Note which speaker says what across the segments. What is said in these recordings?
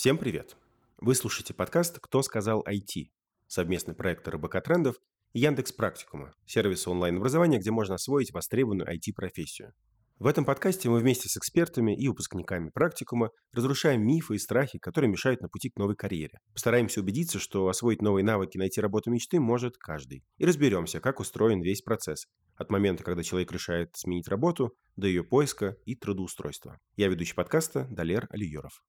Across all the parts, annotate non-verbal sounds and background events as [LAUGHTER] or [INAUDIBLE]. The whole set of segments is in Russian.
Speaker 1: Всем привет! Вы слушаете подкаст «Кто сказал IT?» совместный проект РБК Трендов и Яндекс Практикума, сервиса онлайн-образования, где можно освоить востребованную IT-профессию. В этом подкасте мы вместе с экспертами и выпускниками практикума разрушаем мифы и страхи, которые мешают на пути к новой карьере. Постараемся убедиться, что освоить новые навыки, найти работу мечты может каждый. И разберемся, как устроен весь процесс. От момента, когда человек решает сменить работу, до ее поиска и трудоустройства. Я ведущий подкаста Далер Алиеров.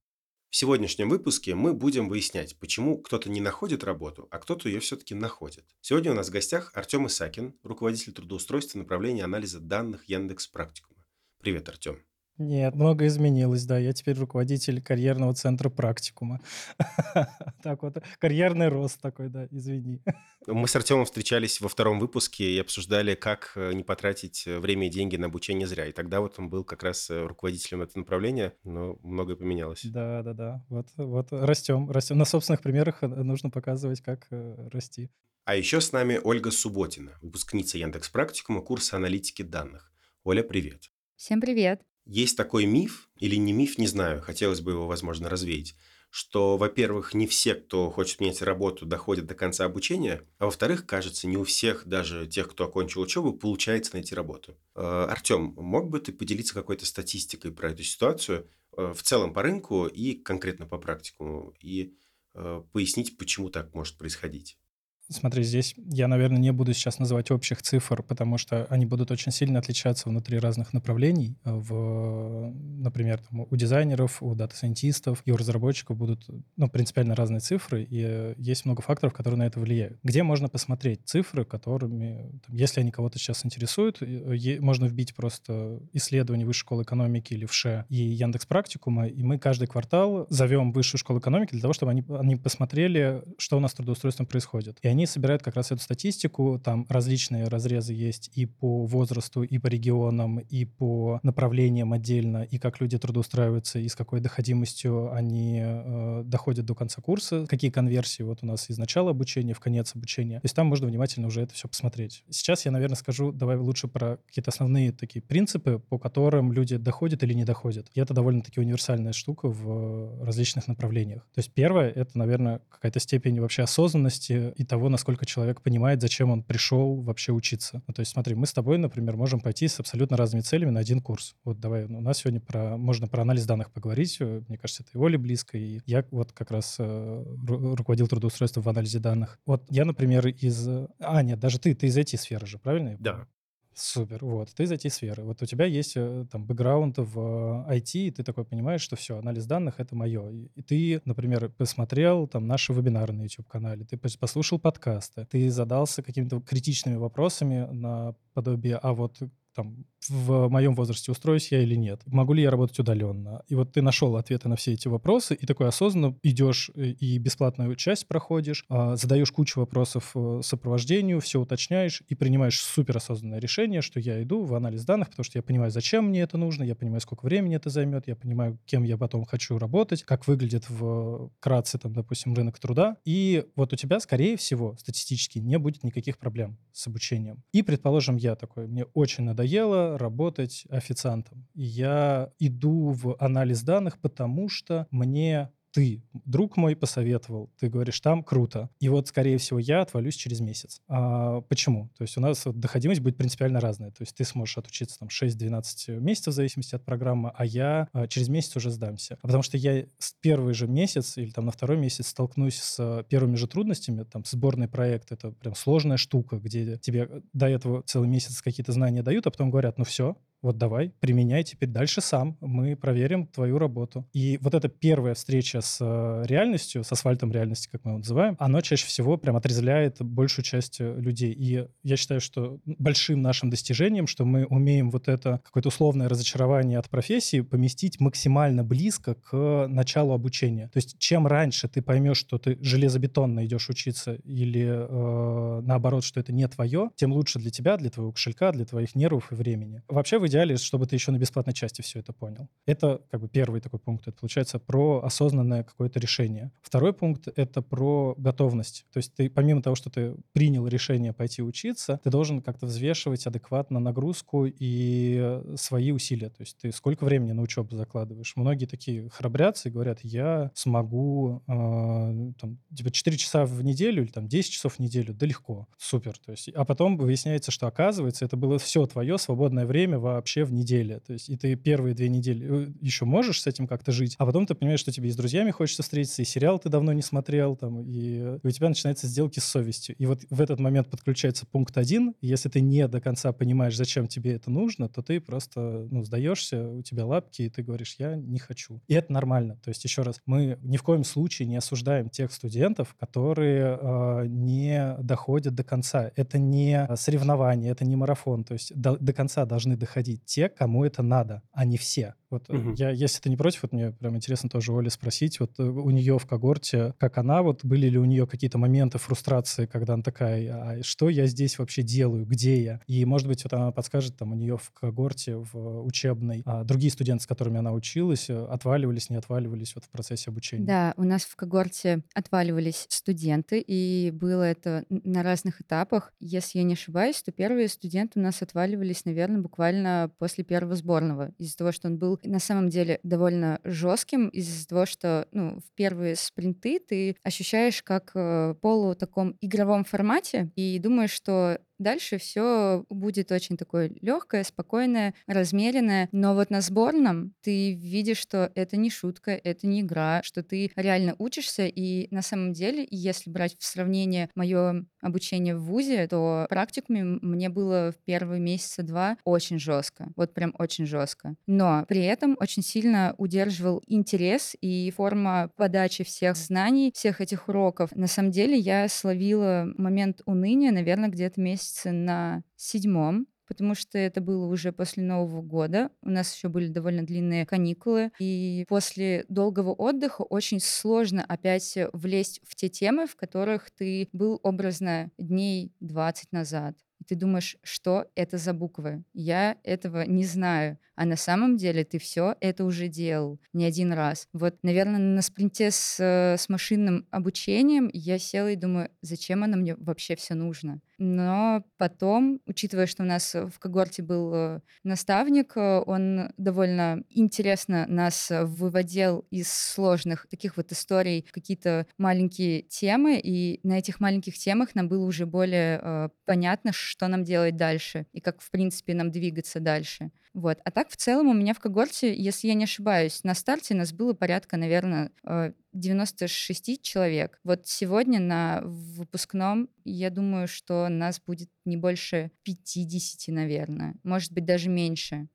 Speaker 1: В сегодняшнем выпуске мы будем выяснять, почему кто-то не находит работу, а кто-то ее все-таки находит. Сегодня у нас в гостях Артем Исакин, руководитель трудоустройства направления анализа данных Яндекс Практикума. Привет, Артем.
Speaker 2: Нет, много изменилось, да. Я теперь руководитель карьерного центра практикума. [LAUGHS] Так вот, карьерный рост такой, да, извини.
Speaker 1: Мы с Артемом встречались во втором выпуске и обсуждали, как э, не потратить э, время и деньги на обучение зря. И тогда вот он был как раз э, руководителем этого направления, но многое поменялось.
Speaker 2: Да, да, да. Вот, вот растем, растем. На собственных примерах нужно показывать, как расти.
Speaker 1: А еще с нами Ольга Субботина, выпускница Яндекс Практикума курса аналитики данных. Оля, привет.
Speaker 3: Всем привет.
Speaker 1: Есть такой миф, или не миф, не знаю, хотелось бы его, возможно, развеять, что, во-первых, не все, кто хочет менять работу, доходят до конца обучения, а во-вторых, кажется, не у всех, даже тех, кто окончил учебу, получается найти работу. Э, Артем, мог бы ты поделиться какой-то статистикой про эту ситуацию э, в целом по рынку и конкретно по практику, и э, пояснить, почему так может происходить?
Speaker 2: Смотри, здесь я, наверное, не буду сейчас называть общих цифр, потому что они будут очень сильно отличаться внутри разных направлений. В, например, там, у дизайнеров, у дата-сайентистов и у разработчиков будут ну, принципиально разные цифры, и есть много факторов, которые на это влияют. Где можно посмотреть цифры, которыми, там, если они кого-то сейчас интересуют, можно вбить просто исследование Высшей школы экономики или ВШЭ и Яндекс Практикума, и мы каждый квартал зовем Высшую школу экономики для того, чтобы они, они посмотрели, что у нас с трудоустройством происходит. И они они собирают как раз эту статистику, там различные разрезы есть и по возрасту, и по регионам, и по направлениям отдельно, и как люди трудоустраиваются, и с какой доходимостью они э, доходят до конца курса, какие конверсии вот у нас из начала обучения в конец обучения. То есть там можно внимательно уже это все посмотреть. Сейчас я, наверное, скажу, давай лучше про какие-то основные такие принципы, по которым люди доходят или не доходят. И это довольно-таки универсальная штука в различных направлениях. То есть первое — это, наверное, какая-то степень вообще осознанности и того, насколько человек понимает, зачем он пришел вообще учиться. Ну, то есть смотри, мы с тобой, например, можем пойти с абсолютно разными целями на один курс. Вот давай, у нас сегодня про, можно про анализ данных поговорить. Мне кажется, это и Оле близко, и я вот как раз э, руководил трудоустройством в анализе данных. Вот я, например, из... А, нет, даже ты, ты из IT-сферы же, правильно?
Speaker 1: Да.
Speaker 2: Супер, вот, ты из IT-сферы. Вот у тебя есть э, там бэкграунд в IT, и ты такой понимаешь, что все, анализ данных — это мое. И ты, например, посмотрел там наши вебинары на YouTube-канале, ты послушал подкасты, ты задался какими-то критичными вопросами на подобие, а вот там, в моем возрасте устроюсь я или нет, могу ли я работать удаленно. И вот ты нашел ответы на все эти вопросы, и такой осознанно идешь э, и бесплатную часть проходишь, а, задаешь кучу вопросов э, сопровождению, все уточняешь и принимаешь суперосознанное решение, что я иду в анализ данных, потому что я понимаю, зачем мне это нужно, я понимаю, сколько времени это займет, я понимаю, кем я потом хочу работать, как выглядит в кратце, там, допустим, рынок труда. И вот у тебя, скорее всего, статистически не будет никаких проблем с обучением. И, предположим, я такой, мне очень надо работать официантом. Я иду в анализ данных, потому что мне ты, друг мой, посоветовал, ты говоришь, там круто. И вот, скорее всего, я отвалюсь через месяц. А почему? То есть у нас вот доходимость будет принципиально разная. То есть ты сможешь отучиться там 6-12 месяцев в зависимости от программы, а я а, через месяц уже сдамся. А потому что я с первый же месяц или там на второй месяц столкнусь с первыми же трудностями. Там сборный проект — это прям сложная штука, где тебе до этого целый месяц какие-то знания дают, а потом говорят, ну все, вот давай, применяй теперь дальше сам, мы проверим твою работу. И вот эта первая встреча с э, реальностью, с асфальтом реальности, как мы его называем, оно чаще всего прям отрезвляет большую часть э, людей. И я считаю, что большим нашим достижением, что мы умеем вот это какое-то условное разочарование от профессии поместить максимально близко к началу обучения. То есть чем раньше ты поймешь, что ты железобетонно идешь учиться или э, наоборот, что это не твое, тем лучше для тебя, для твоего кошелька, для твоих нервов и времени. Вообще в идеале, чтобы ты еще на бесплатной части все это понял. Это как бы первый такой пункт. Это получается про осознанное какое-то решение. Второй пункт — это про готовность. То есть ты помимо того, что ты принял решение пойти учиться, ты должен как-то взвешивать адекватно нагрузку и свои усилия. То есть ты сколько времени на учебу закладываешь. Многие такие храбрятся и говорят, я смогу э, там, типа 4 часа в неделю или там 10 часов в неделю, да легко, супер. То есть, а потом выясняется, что оказывается, это было все твое свободное время вообще в неделе. То есть и ты первые две недели э, еще можешь с этим как-то жить, а потом ты понимаешь, что тебе и с друзьями хочется встретиться, и сериал ты давно не смотрел, там, и, и у тебя начинаются сделки с совестью. И вот в этот момент подключается пункт один. Если ты не до конца понимаешь, зачем тебе это нужно, то ты просто ну, сдаешься, у тебя лапки, и ты говоришь, я не хочу. И это нормально. То есть, еще раз, мы ни в коем случае не осуждаем тех студентов, которые э, не доходят до конца. Это не соревнование, это не марафон. То есть до, до конца должны доходить те, кому это надо, а не все. Вот угу. я, если ты не против, вот мне прям интересно тоже Оля спросить, вот э, у нее в когорте, как она, вот были ли у нее какие-то моменты фрустрации, когда она такая, а что я здесь вообще делаю, где я? И, может быть, вот она подскажет, там, у нее в когорте, в учебной, а другие студенты, с которыми она училась, э, отваливались, не отваливались вот в процессе обучения?
Speaker 3: Да, у нас в когорте отваливались студенты, и было это на разных этапах. Если я не ошибаюсь, то первые студенты у нас отваливались, наверное, буквально после первого сборного, из-за того, что он был на самом деле довольно жестким из-за того, что ну, в первые спринты ты ощущаешь как э, полу таком игровом формате и думаешь, что Дальше все будет очень такое легкое, спокойное, размеренное. Но вот на сборном ты видишь, что это не шутка, это не игра, что ты реально учишься. И на самом деле, если брать в сравнение мое обучение в ВУЗе, то практикуме мне было в первые месяца два очень жестко. Вот прям очень жестко. Но при этом очень сильно удерживал интерес и форма подачи всех знаний, всех этих уроков. На самом деле я словила момент уныния, наверное, где-то месяц месяце на седьмом, потому что это было уже после Нового года. У нас еще были довольно длинные каникулы. И после долгого отдыха очень сложно опять влезть в те темы, в которых ты был образно дней 20 назад. И ты думаешь, что это за буквы? Я этого не знаю. А на самом деле ты все это уже делал не один раз. Вот, наверное, на спринте с, с машинным обучением я села и думаю, зачем оно мне вообще все нужно? Но потом, учитывая, что у нас в когорте был э, наставник, э, он довольно интересно нас выводил из сложных таких вот историй какие-то маленькие темы, и на этих маленьких темах нам было уже более э, понятно, что нам делать дальше и как, в принципе, нам двигаться дальше. Вот. А так, в целом, у меня в когорте, если я не ошибаюсь, на старте нас было порядка, наверное, 96 э, человек. Вот сегодня на выпускном, я думаю, что нас будет не больше 50, наверное. Может быть, даже меньше.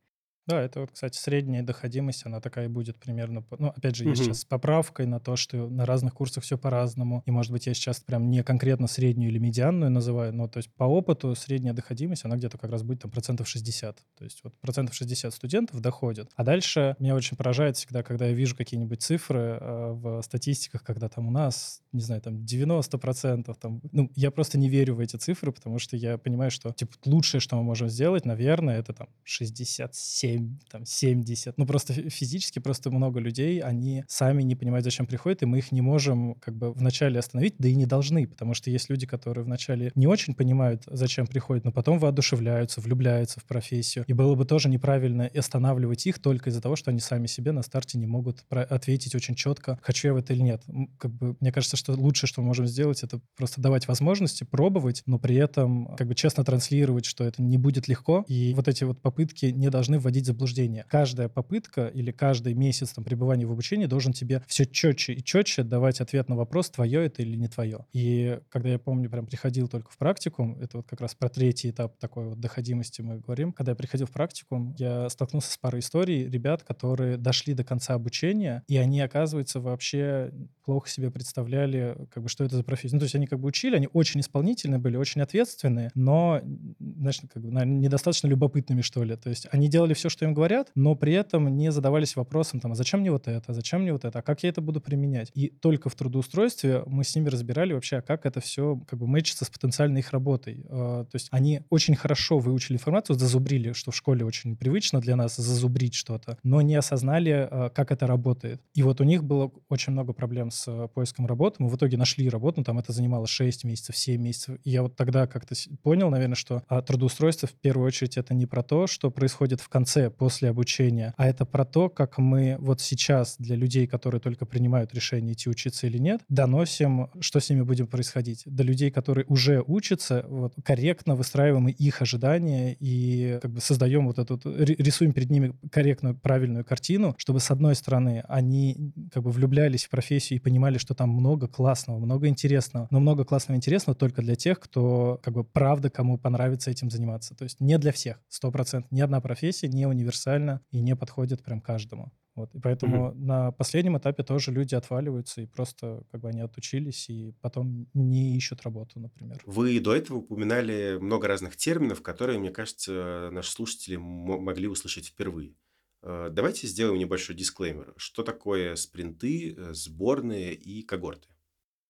Speaker 2: Да, это вот, кстати, средняя доходимость, она такая будет примерно, ну, опять же, я сейчас с поправкой на то, что на разных курсах все по-разному, и, может быть, я сейчас прям не конкретно среднюю или медианную называю, но, то есть, по опыту средняя доходимость, она где-то как раз будет там процентов 60, то есть, вот процентов 60 студентов доходят, а дальше меня очень поражает всегда, когда я вижу какие-нибудь цифры э, в статистиках, когда там у нас, не знаю, там 90 процентов, там, ну, я просто не верю в эти цифры, потому что я понимаю, что, типа, лучшее, что мы можем сделать, наверное, это там 67 7, там, 70. Ну, просто физически просто много людей, они сами не понимают, зачем приходят, и мы их не можем как бы вначале остановить, да и не должны, потому что есть люди, которые вначале не очень понимают, зачем приходят, но потом воодушевляются, влюбляются в профессию. И было бы тоже неправильно останавливать их только из-за того, что они сами себе на старте не могут ответить очень четко, хочу я в это или нет. Как бы, мне кажется, что лучшее, что мы можем сделать, это просто давать возможности, пробовать, но при этом как бы честно транслировать, что это не будет легко, и вот эти вот попытки не должны вводить вводить заблуждение. Каждая попытка или каждый месяц там, пребывания в обучении должен тебе все четче и четче давать ответ на вопрос, твое это или не твое. И когда я помню, прям приходил только в практикум, это вот как раз про третий этап такой вот доходимости мы говорим. Когда я приходил в практикум, я столкнулся с парой историй ребят, которые дошли до конца обучения, и они, оказывается, вообще плохо себе представляли, как бы, что это за профессия. Ну, то есть они как бы учили, они очень исполнительные были, очень ответственные, но, значит, как бы, наверное, недостаточно любопытными, что ли. То есть они делали все, что им говорят, но при этом не задавались вопросом, там, а зачем мне вот это, зачем мне вот это, а как я это буду применять. И только в трудоустройстве мы с ними разбирали вообще, а как это все как бы мэчится с потенциальной их работой. А, то есть они очень хорошо выучили информацию, зазубрили, что в школе очень привычно для нас зазубрить что-то, но не осознали, а, как это работает. И вот у них было очень много проблем с э, поиском работы. Мы в итоге нашли работу, там это занимало 6 месяцев, 7 месяцев. И я вот тогда как-то понял, наверное, что а, трудоустройство в первую очередь это не про то, что происходит в конце, после обучения, а это про то, как мы вот сейчас для людей, которые только принимают решение идти учиться или нет, доносим, что с ними будет происходить. До людей, которые уже учатся, вот, корректно выстраиваем их ожидания и как бы создаем вот эту, рисуем перед ними корректную, правильную картину, чтобы с одной стороны они как бы влюблялись в профессию и понимали, что там много классного, много интересного, но много классного и интересного только для тех, кто как бы правда кому понравится этим заниматься. То есть не для всех, сто процентов. Ни одна профессия не универсальна и не подходит прям каждому. Вот. И поэтому mm-hmm. на последнем этапе тоже люди отваливаются, и просто как бы они отучились, и потом не ищут работу, например.
Speaker 1: Вы до этого упоминали много разных терминов, которые, мне кажется, наши слушатели могли услышать впервые. Э, давайте сделаем небольшой дисклеймер. Что такое спринты, э, сборные и когорты?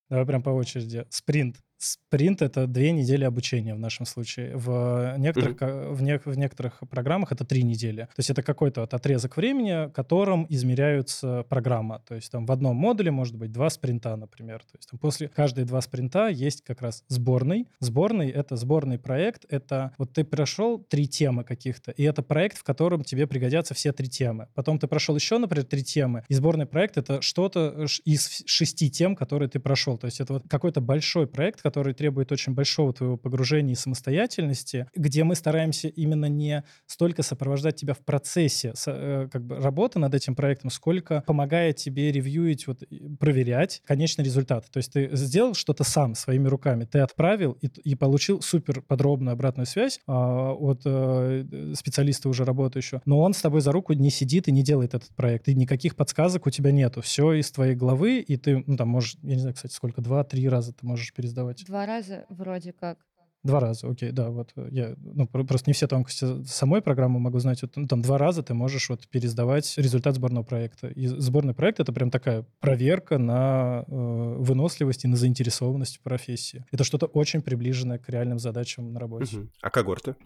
Speaker 2: Давай прям по очереди. Спринт Спринт — это две недели обучения в нашем случае. В некоторых, mm-hmm. в, не, в некоторых программах это три недели. То есть это какой-то вот отрезок времени, которым измеряются программа. То есть там в одном модуле может быть два спринта, например. То есть там после каждые два спринта есть как раз сборный. Сборный — это сборный проект. Это вот ты прошел три темы каких-то, и это проект, в котором тебе пригодятся все три темы. Потом ты прошел еще, например, три темы, и сборный проект — это что-то из шести тем, которые ты прошел. То есть это вот какой-то большой проект, который требует очень большого твоего погружения и самостоятельности, где мы стараемся именно не столько сопровождать тебя в процессе э, как бы, работы над этим проектом, сколько помогая тебе ревьюить, вот, проверять конечный результат. То есть ты сделал что-то сам своими руками, ты отправил и, и получил супер подробную обратную связь а, от а, специалиста уже работающего, но он с тобой за руку не сидит и не делает этот проект, и никаких подсказок у тебя нету. Все из твоей головы, и ты, ну, там, можешь, я не знаю, кстати, сколько, два-три раза ты можешь пересдавать.
Speaker 3: Два раза вроде как.
Speaker 2: Два раза, окей, да, вот э, я, ну, просто не все тонкости самой программы могу знать, вот, ну, там два раза ты можешь вот пересдавать результат сборного проекта. И сборный проект — это прям такая проверка на э, выносливость и на заинтересованность в профессии. Это что-то очень приближенное к реальным задачам на работе.
Speaker 1: Угу. А когорты?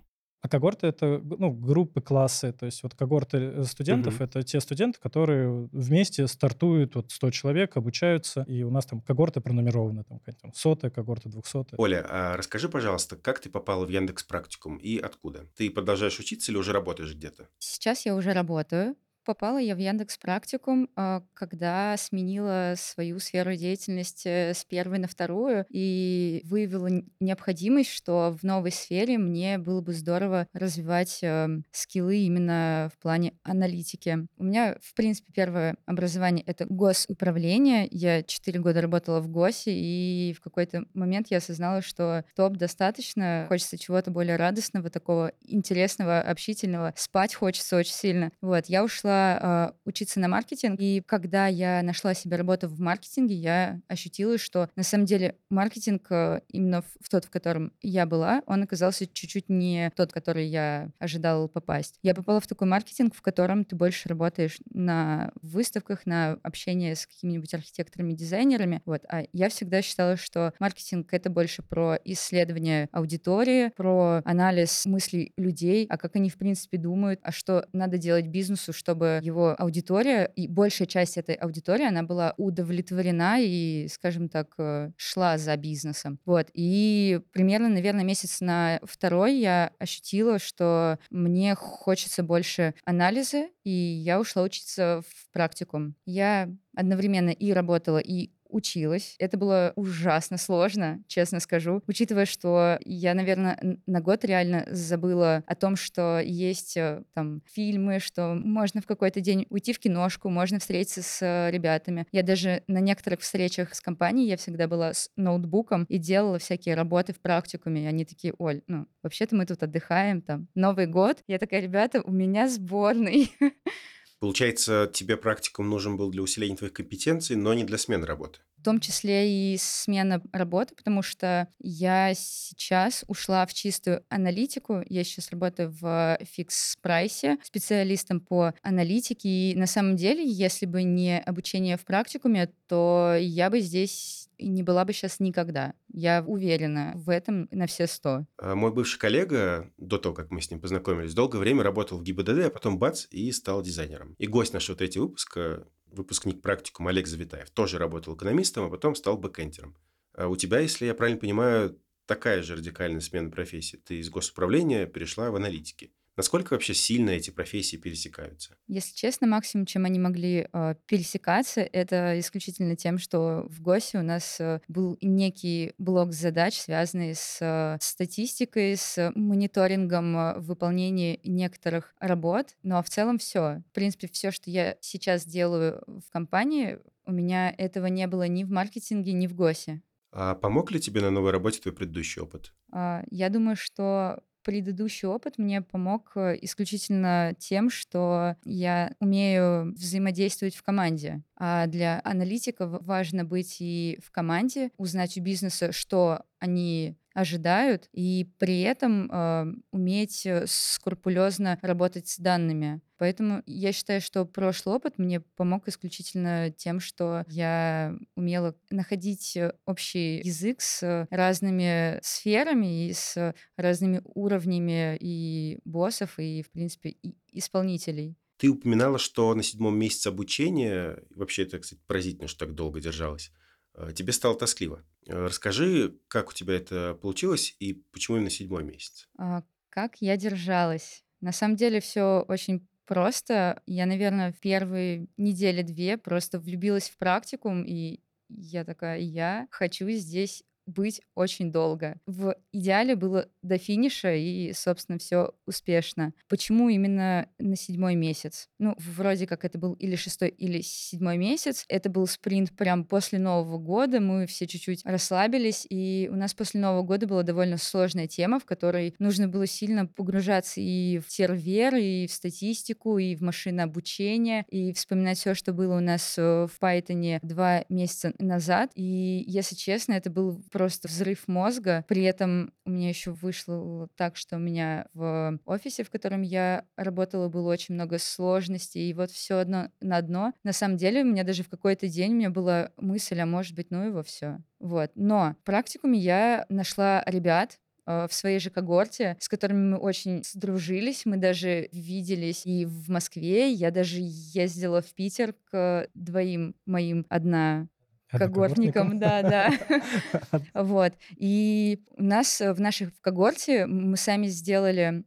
Speaker 2: А когорты это ну, группы, классы. То есть вот когорты э, студентов угу. это те студенты, которые вместе стартуют, вот 100 человек, обучаются, и у нас там когорты пронумерованы, там, там сотая когорта, двухсотая.
Speaker 1: Оля, а расскажи, пожалуйста, как ты попала в Яндекс Практикум и откуда? Ты продолжаешь учиться или уже работаешь где-то?
Speaker 3: Сейчас я уже работаю. Попала я в Яндекс Практикум, а, когда сменила свою сферу деятельности с первой на вторую и выявила необходимость, что в новой сфере мне было бы здорово развивать эм, скиллы именно в плане аналитики. У меня, в принципе, первое образование — это госуправление. Я четыре года работала в ГОСе, и в какой-то момент я осознала, что топ достаточно, хочется чего-то более радостного, такого интересного, общительного. Спать хочется очень сильно. Вот, я ушла э, учиться на маркетинг, и когда я нашла себе работу в маркетинге, я ощутила, что на самом деле маркетинг э, именно в тот, в котором я была, он оказался чуть-чуть не тот, который я ожидала попасть. Я попала в такой маркетинг, в котором ты больше работаешь на выставках, на общение с какими-нибудь архитекторами, дизайнерами. Вот. А я всегда считала, что маркетинг — это больше про исследование аудитории, про анализ мыслей людей, а как они, в принципе, думают, а что надо делать бизнесу, чтобы чтобы его аудитория и большая часть этой аудитории, она была удовлетворена и, скажем так, э, шла за бизнесом. Вот. И примерно, наверное, месяц на второй я ощутила, что мне хочется больше анализа, и я ушла учиться в практикум. Я одновременно и работала, и училась. Это было ужасно сложно, честно скажу, учитывая, что я, наверное, на год реально забыла о том, что есть э, там фильмы, что можно в какой-то день уйти в киношку, можно встретиться с э, ребятами. Я даже на некоторых встречах с компанией я всегда была с ноутбуком и делала всякие работы в практикуме. И они такие, Оль, ну, вообще-то мы тут отдыхаем, там, Новый год. Я такая, ребята, у меня сборный. [LAUGHS]
Speaker 1: Получается, тебе практикум нужен был для усиления твоих компетенций, но не для смены работы.
Speaker 3: В том числе и смена работы, потому что я сейчас ушла в чистую аналитику. Я сейчас работаю в фикс-прайсе специалистом по аналитике. И на самом деле, если бы не обучение в практикуме, то я бы здесь не была бы сейчас никогда. Я уверена в этом на все сто.
Speaker 1: А мой бывший коллега, до того, как мы с ним познакомились, долгое время работал в ГИБДД, а потом бац, и стал дизайнером. И гость нашего третьего выпуска, выпускник практикум Олег Завитаев, тоже работал экономистом, а потом стал бэкэндером. А у тебя, если я правильно понимаю, такая же радикальная смена профессии. Ты из госуправления перешла в аналитики. Насколько вообще сильно эти профессии пересекаются?
Speaker 3: Если честно, максимум, чем они могли э, пересекаться, это исключительно тем, что в ГОСе у нас э, был некий блок задач, связанный с э, статистикой, с мониторингом э, выполнения некоторых работ. Ну а в целом все. В принципе, все, что я сейчас делаю в компании, у меня этого не было ни в маркетинге, ни в ГОСе.
Speaker 1: А помог ли тебе на новой работе твой предыдущий опыт?
Speaker 3: А, я думаю, что предыдущий опыт мне помог э, исключительно тем, что я умею взаимодействовать в команде. А для аналитиков важно быть и в команде, узнать у бизнеса, что они ожидают, и при этом э, уметь э, скрупулезно работать с данными. Поэтому я считаю, что прошлый опыт мне помог исключительно тем, что я умела находить общий язык с разными сферами и с разными уровнями и боссов, и, в принципе, и исполнителей.
Speaker 1: Ты упоминала, что на седьмом месяце обучения, вообще это, кстати, поразительно, что так долго держалось, э, тебе стало тоскливо. Э, расскажи, как у тебя это получилось и почему именно седьмой месяц?
Speaker 3: А, как я держалась? На самом деле все очень просто. Я, наверное, в первые недели-две просто влюбилась в практикум, и я такая, я хочу здесь быть очень долго. В идеале было до финиша, и, собственно, все успешно. Почему именно на седьмой месяц? Ну, вроде как это был или шестой, или седьмой месяц. Это был спринт прям после Нового года. Мы все чуть-чуть расслабились, и у нас после Нового года была довольно сложная тема, в которой нужно было сильно погружаться и в сервер, и в статистику, и в машинное обучение, и вспоминать все, что было у нас э, в Python два месяца назад. И, если честно, это был просто взрыв мозга. При этом у меня еще вышло так, что у меня в офисе, в котором я работала, было очень много сложностей, и вот все одно на одно. На самом деле, у меня даже в какой-то день у меня была мысль, а может быть, ну его все. Вот. Но в практикуме я нашла ребят, э, в своей же когорте, с которыми мы очень сдружились. Мы даже виделись и в Москве. Я даже ездила в Питер к двоим моим. Одна когортникам, да, да. [LAUGHS] Вот. И у нас в наших в когорте мы сами сделали,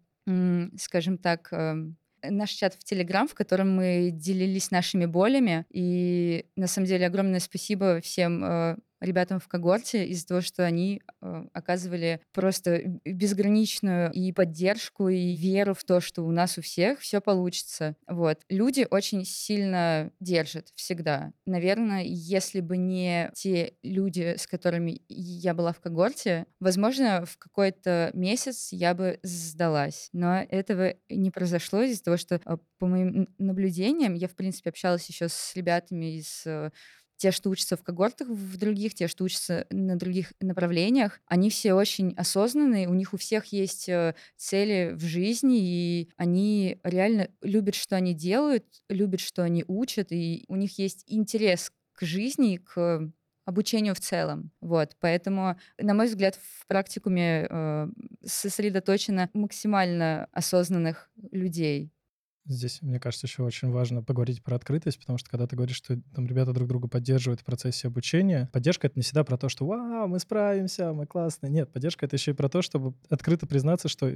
Speaker 3: скажем так, эм, наш чат в Телеграм, в котором мы делились нашими болями. И на самом деле огромное спасибо всем э, ребятам в когорте из-за того, что они э, оказывали просто безграничную и поддержку, и веру в то, что у нас у всех все получится. Вот. Люди очень сильно держат всегда. Наверное, если бы не те люди, с которыми я была в когорте, возможно, в какой-то месяц я бы сдалась. Но этого не произошло из-за того, что э, по моим наблюдениям я, в принципе, общалась еще с ребятами из э, те, что учатся в когортах в других, те, что учатся на других направлениях, они все очень осознанные, у них у всех есть э, цели в жизни, и они реально любят, что они делают, любят, что они учат, и у них есть интерес к жизни, к обучению в целом. Вот, поэтому, на мой взгляд, в практикуме э, сосредоточено максимально осознанных людей.
Speaker 2: Здесь, мне кажется, еще очень важно поговорить про открытость, потому что когда ты говоришь, что там ребята друг друга поддерживают в процессе обучения, поддержка — это не всегда про то, что «Вау, мы справимся, мы классные». Нет, поддержка — это еще и про то, чтобы открыто признаться, что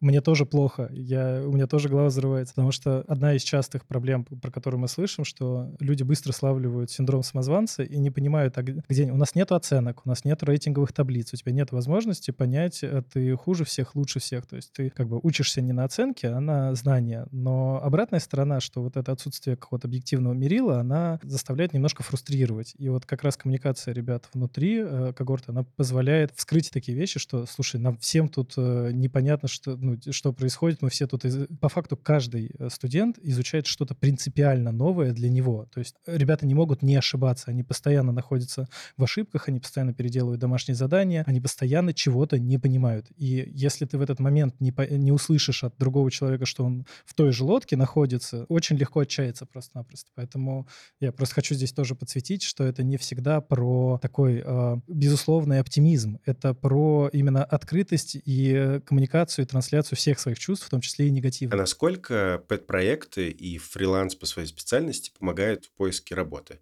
Speaker 2: мне тоже плохо, я, у меня тоже голова взрывается. Потому что одна из частых проблем, про которую мы слышим, что люди быстро славливают синдром самозванца и не понимают, а где... У нас нет оценок, у нас нет рейтинговых таблиц, у тебя нет возможности понять, э, ты хуже всех, лучше всех. То есть ты как бы учишься не на оценке, а на знания, но Обратная сторона, что вот это отсутствие какого-то объективного мерила, она заставляет немножко фрустрировать. И вот как раз коммуникация ребят внутри э, когорты, она позволяет вскрыть такие вещи, что, слушай, нам всем тут э, непонятно, что, ну, что происходит, мы все тут... Из... По факту каждый э, студент изучает что-то принципиально новое для него. То есть ребята не могут не ошибаться, они постоянно находятся в ошибках, они постоянно переделывают домашние задания, они постоянно чего-то не понимают. И если ты в этот момент не, по... не услышишь от другого человека, что он в той же лодке находится, очень легко отчаяться просто-напросто. Поэтому я просто хочу здесь тоже подсветить, что это не всегда про такой э, безусловный оптимизм. Это про именно открытость и коммуникацию, и трансляцию всех своих чувств, в том числе и негативных.
Speaker 1: А насколько пэт-проекты и фриланс по своей специальности помогают в поиске работы?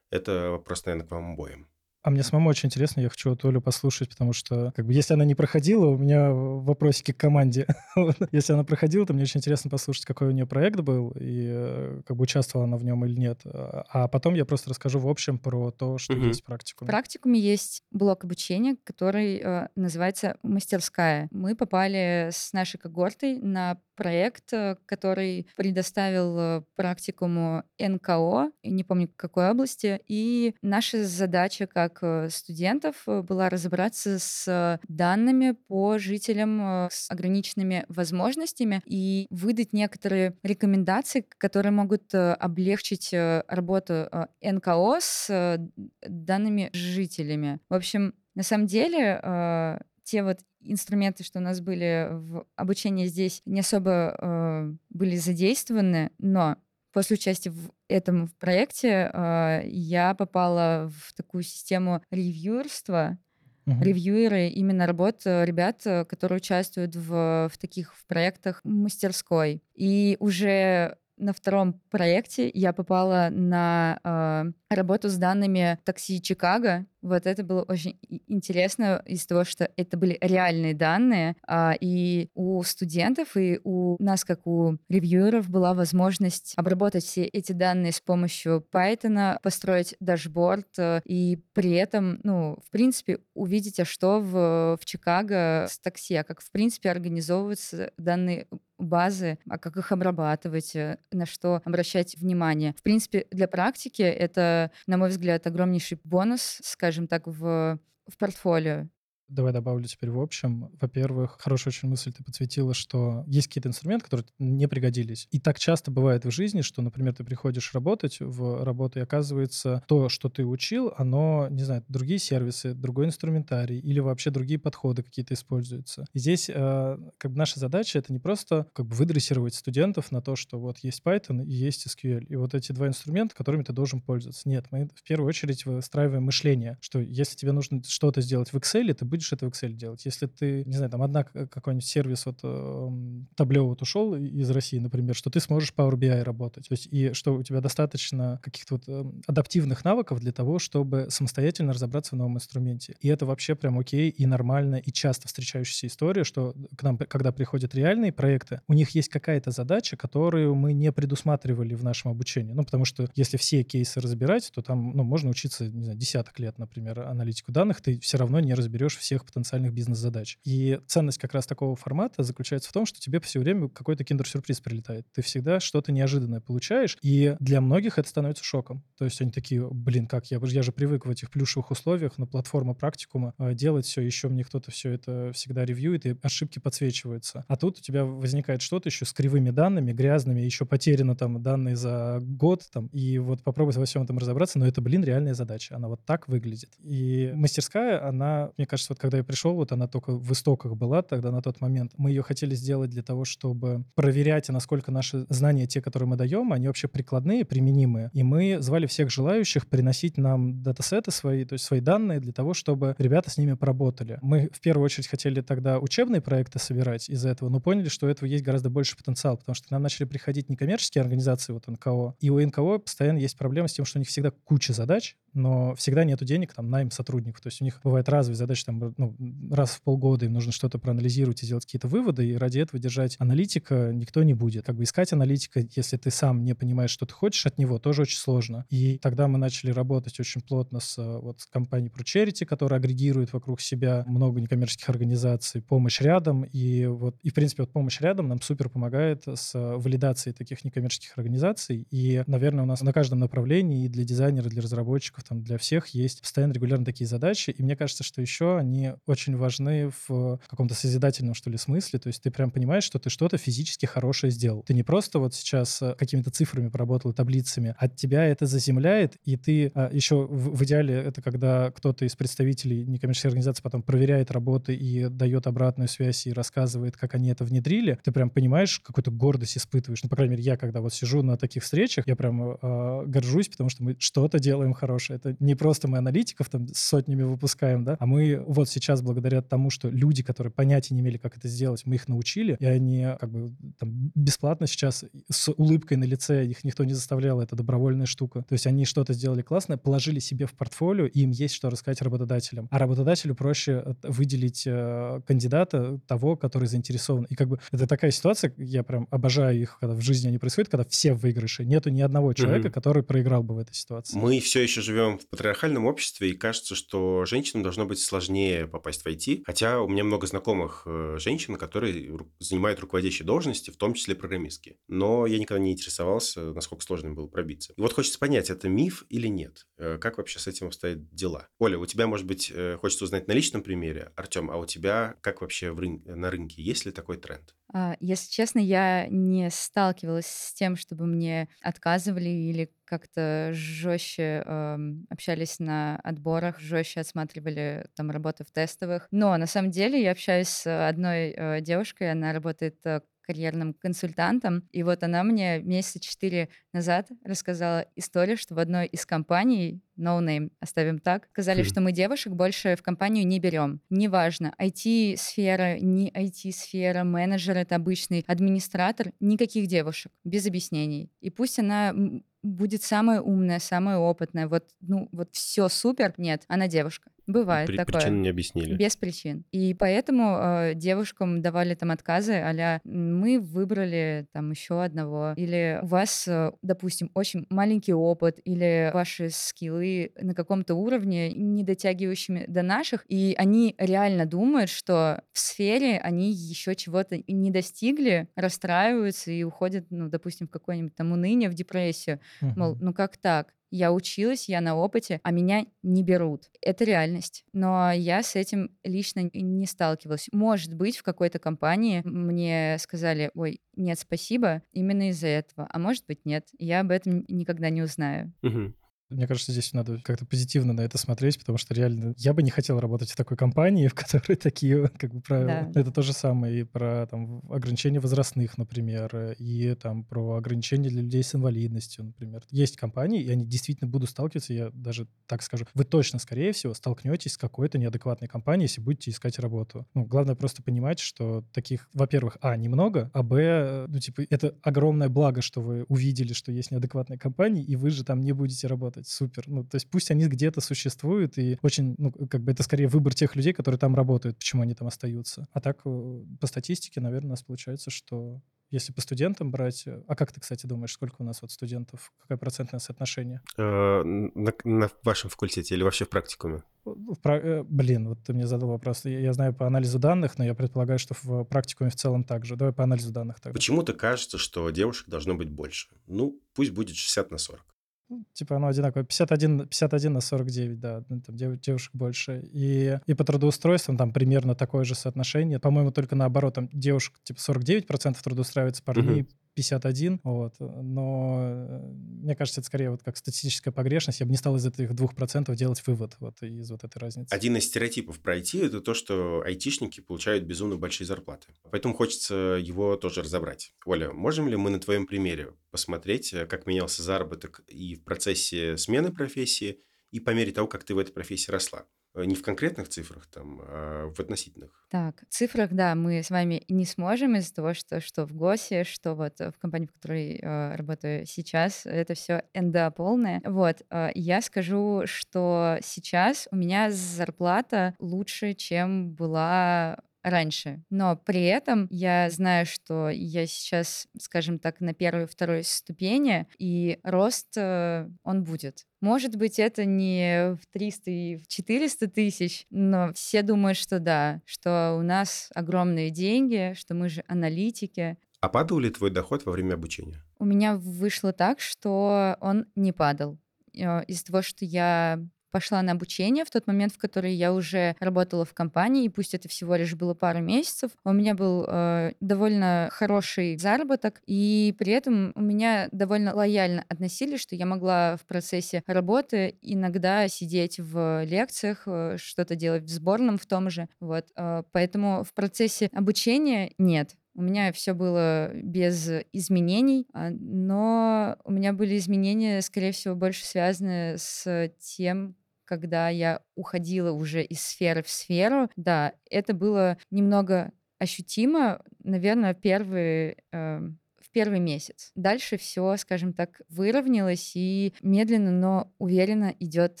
Speaker 1: Это вопрос, наверное, к вам обоим.
Speaker 2: А мне самому очень интересно, я хочу вот Олю послушать, потому что, как бы, если она не проходила, у меня вопросики к команде. [LAUGHS] если она проходила, то мне очень интересно послушать, какой у нее проект был, и э, как бы участвовала она в нем или нет. А потом я просто расскажу в общем про то, что есть в практикуме.
Speaker 3: В практикуме есть блок обучения, который э, называется «Мастерская». Мы попали с нашей когортой на проект, э, который предоставил практикуму НКО, не помню, какой области, и наша задача как э, студентов э, была разобраться с данными по жителям э, с ограниченными возможностями и выдать некоторые рекомендации, которые могут облегчить работу НКО с данными жителями. В общем, на самом деле те вот инструменты, что у нас были в обучении здесь, не особо э, были задействованы, но После участия в этом проекте э, я попала в такую систему ревьюерства. Uh-huh. Ревьюеры именно работ ребят, которые участвуют в, в таких в проектах мастерской. И уже на втором проекте я попала на э, работу с данными такси Чикаго. Вот это было очень интересно из того, что это были реальные данные, а, и у студентов, и у нас, как у ревьюеров, была возможность обработать все эти данные с помощью Python, построить дашборд, э, и при этом, ну, в принципе, увидеть, а что в, в Чикаго с такси, а как, в принципе, организовываются данные базы, а как их обрабатывать, э, на что обращать внимание. В принципе, для практики это, на мой взгляд, огромнейший бонус, скажем так, в, в портфолио.
Speaker 2: Давай добавлю теперь в общем. Во-первых, хорошая очень мысль ты подсветила, что есть какие-то инструменты, которые не пригодились. И так часто бывает в жизни, что, например, ты приходишь работать в работу, и оказывается, то, что ты учил, оно, не знаю, другие сервисы, другой инструментарий или вообще другие подходы какие-то используются. И здесь э, как бы наша задача — это не просто как бы выдрессировать студентов на то, что вот есть Python и есть SQL, и вот эти два инструмента, которыми ты должен пользоваться. Нет, мы в первую очередь выстраиваем мышление, что если тебе нужно что-то сделать в Excel, ты будешь будешь это в Excel делать. Если ты, не знаю, там одна какой-нибудь сервис, вот э, Табло вот ушел из России, например, что ты сможешь Power BI работать. То есть и что у тебя достаточно каких-то вот э, адаптивных навыков для того, чтобы самостоятельно разобраться в новом инструменте. И это вообще прям окей и нормально, и часто встречающаяся история, что к нам, когда приходят реальные проекты, у них есть какая-то задача, которую мы не предусматривали в нашем обучении. Ну, потому что если все кейсы разбирать, то там, ну, можно учиться, не знаю, десяток лет, например, аналитику данных, ты все равно не разберешь всех потенциальных бизнес-задач. И ценность как раз такого формата заключается в том, что тебе все время какой-то киндер-сюрприз прилетает. Ты всегда что-то неожиданное получаешь, и для многих это становится шоком. То есть они такие, блин, как я, я же привык в этих плюшевых условиях на платформе практикума а, делать все, еще мне кто-то все это всегда ревьюет, и ошибки подсвечиваются. А тут у тебя возникает что-то еще с кривыми данными, грязными, еще потеряно там данные за год, там, и вот попробуй во всем этом разобраться, но это, блин, реальная задача. Она вот так выглядит. И мастерская, она, мне кажется, вот когда я пришел, вот она только в истоках была тогда на тот момент. Мы ее хотели сделать для того, чтобы проверять, насколько наши знания, те, которые мы даем, они вообще прикладные, применимые. И мы звали всех желающих приносить нам датасеты свои, то есть свои данные для того, чтобы ребята с ними поработали. Мы в первую очередь хотели тогда учебные проекты собирать из этого, но поняли, что у этого есть гораздо больше потенциал, потому что к нам начали приходить некоммерческие организации, вот НКО, и у НКО постоянно есть проблема с тем, что у них всегда куча задач, но всегда нету денег там найм сотрудников. То есть у них бывает разовые задачи, там, ну, раз в полгода им нужно что-то проанализировать и сделать какие-то выводы, и ради этого держать аналитика никто не будет. Как бы искать аналитика, если ты сам не понимаешь, что ты хочешь от него, тоже очень сложно. И тогда мы начали работать очень плотно с вот с компанией ProCharity, которая агрегирует вокруг себя много некоммерческих организаций, помощь рядом, и вот, и в принципе вот помощь рядом нам супер помогает с валидацией таких некоммерческих организаций, и, наверное, у нас на каждом направлении и для дизайнеров, и для разработчиков, там, для всех есть постоянно регулярно такие задачи, и мне кажется, что еще они очень важны в каком-то созидательном, что ли, смысле, то есть ты прям понимаешь, что ты что-то физически хорошее сделал. Ты не просто вот сейчас э, какими-то цифрами поработал, таблицами, от тебя это заземляет, и ты а, еще в, в идеале это когда кто-то из представителей некоммерческой организации потом проверяет работы и дает обратную связь и рассказывает, как они это внедрили, ты прям понимаешь, какую-то гордость испытываешь. Ну, по крайней мере, я когда вот сижу на таких встречах, я прям э, горжусь, потому что мы что-то делаем хорошее. Это не просто мы аналитиков там сотнями выпускаем, да, а мы вот сейчас благодаря тому, что люди, которые понятия не имели, как это сделать, мы их научили, и они как бы там бесплатно сейчас с улыбкой на лице, их никто не заставлял, это добровольная штука. То есть они что-то сделали классное, положили себе в портфолио, и им есть что рассказать работодателям. А работодателю проще э, выделить э, кандидата того, который заинтересован. И как бы это такая ситуация, я прям обожаю их, когда в жизни они происходят, когда все в выигрыше. Нету ни одного человека, угу. который проиграл бы в этой ситуации.
Speaker 1: Мы все еще живем в патриархальном обществе, и кажется, что женщинам должно быть сложнее попасть в IT. Хотя у меня много знакомых э, женщин, которые занимают руководящие должности, в том числе программистки. Но я никогда не интересовался, насколько сложно было пробиться. И вот хочется понять, это миф или нет? Э, как вообще с этим обстоят дела? Оля, у тебя, может быть, э, хочется узнать на личном примере. Артем, а у тебя как вообще рын... на рынке? Есть ли такой тренд?
Speaker 3: А, если честно, я не сталкивалась с тем, чтобы мне отказывали или как-то жестче э, общались на отборах, жестче отсматривали там работы в тестовых. Но на самом деле я общаюсь с одной э, девушкой, она работает э, карьерным консультантом. И вот она мне месяца четыре назад рассказала историю, что в одной из компаний, no name, оставим так, сказали, хм. что мы девушек больше в компанию не берем. Неважно, IT-сфера, не IT-сфера, менеджер это обычный, администратор, никаких девушек, без объяснений. И пусть она будет самая умная, самая опытная, вот, ну, вот все супер. Нет, она девушка. Бывает При, такое.
Speaker 1: Причины не объяснили.
Speaker 3: Без причин. И поэтому э, девушкам давали там отказы, а мы выбрали там еще одного. Или у вас, э, допустим, очень маленький опыт, или ваши скиллы на каком-то уровне, не дотягивающими до наших, и они реально думают, что в сфере они еще чего-то не достигли, расстраиваются и уходят, ну, допустим, в какое-нибудь там уныние, в депрессию. Мол, ну как так? Я училась, я на опыте, а меня не берут. Это реальность. Но я с этим лично не сталкивалась. Может быть, в какой-то компании мне сказали, ой, нет, спасибо, именно из-за этого. А может быть, нет. Я об этом никогда не узнаю.
Speaker 2: Угу. Мне кажется, здесь надо как-то позитивно на это смотреть, потому что реально я бы не хотел работать в такой компании, [LAUGHS] в которой такие как бы правила. Да. Это то же самое и про там ограничения возрастных, например, и там про ограничения для людей с инвалидностью, например. Есть компании, и они действительно будут сталкиваться, я даже так скажу, вы точно, скорее всего, столкнетесь с какой-то неадекватной компанией, если будете искать работу. Ну, главное просто понимать, что таких, во-первых, а, немного, а, б, ну, типа, это огромное благо, что вы увидели, что есть неадекватные компании, и вы же там не будете работать работать, супер. Ну, то есть пусть они где-то существуют, и очень, ну, как бы это скорее выбор тех людей, которые там работают, почему они там остаются. А так, э, по статистике, наверное, у нас получается, что если по студентам брать... Э, а как ты, кстати, думаешь, сколько у нас вот студентов? Какое процентное соотношение?
Speaker 1: Э, на, на вашем факультете или вообще в практикуме?
Speaker 2: В, блин, вот ты мне задал вопрос. Я, я знаю по анализу данных, но я предполагаю, что в практикуме в целом так же. Давай по анализу данных тогда.
Speaker 1: Почему-то кажется, что девушек должно быть больше. Ну, пусть будет 60 на 40.
Speaker 2: Ну, типа оно одинаковое. 51, 51 на 49, да, ну, там дев, девушек больше. И, и по трудоустройствам там примерно такое же соотношение. По-моему, только наоборот, там девушек типа 49% трудоустраивается, парней угу. 51, вот. Но э, мне кажется, это скорее вот как статистическая погрешность. Я бы не стал из этих 2% делать вывод вот из вот этой разницы.
Speaker 1: Один из стереотипов про IT – это то, что айтишники получают безумно большие зарплаты. Поэтому хочется его тоже разобрать. Оля, можем ли мы на твоем примере посмотреть, э, как менялся заработок и в процессе смены профессии, и по мере того, как ты в этой профессии росла? Э, не в конкретных цифрах, там, а в относительных.
Speaker 3: Так, цифрах, да, мы с вами не сможем из-за того, что что в ГОСе, что вот в компании, в которой э, работаю сейчас, это все НДА полное. Вот, э, я скажу, что сейчас у меня зарплата лучше, чем была раньше. Но при этом я знаю, что я сейчас, скажем так, на первой второй ступени, и рост, э, он будет. Может быть, это не в 300 и в 400 тысяч, но все думают, что да, что у нас огромные деньги, что мы же аналитики.
Speaker 1: А падал ли твой доход во время обучения?
Speaker 3: У меня вышло так, что он не падал э, из-за того, что я пошла на обучение в тот момент, в который я уже работала в компании, и пусть это всего лишь было пару месяцев, у меня был э, довольно хороший заработок, и при этом у меня довольно лояльно относились, что я могла в процессе работы иногда сидеть в лекциях, э, что-то делать в сборном в том же, вот. Э, поэтому в процессе обучения нет. У меня все было без изменений, а, но у меня были изменения, скорее всего, больше связаны с тем, когда я уходила уже из сферы в сферу. Да, это было немного ощутимо, наверное, первый э, в первый месяц. Дальше все, скажем так, выровнялось и медленно, но уверенно идет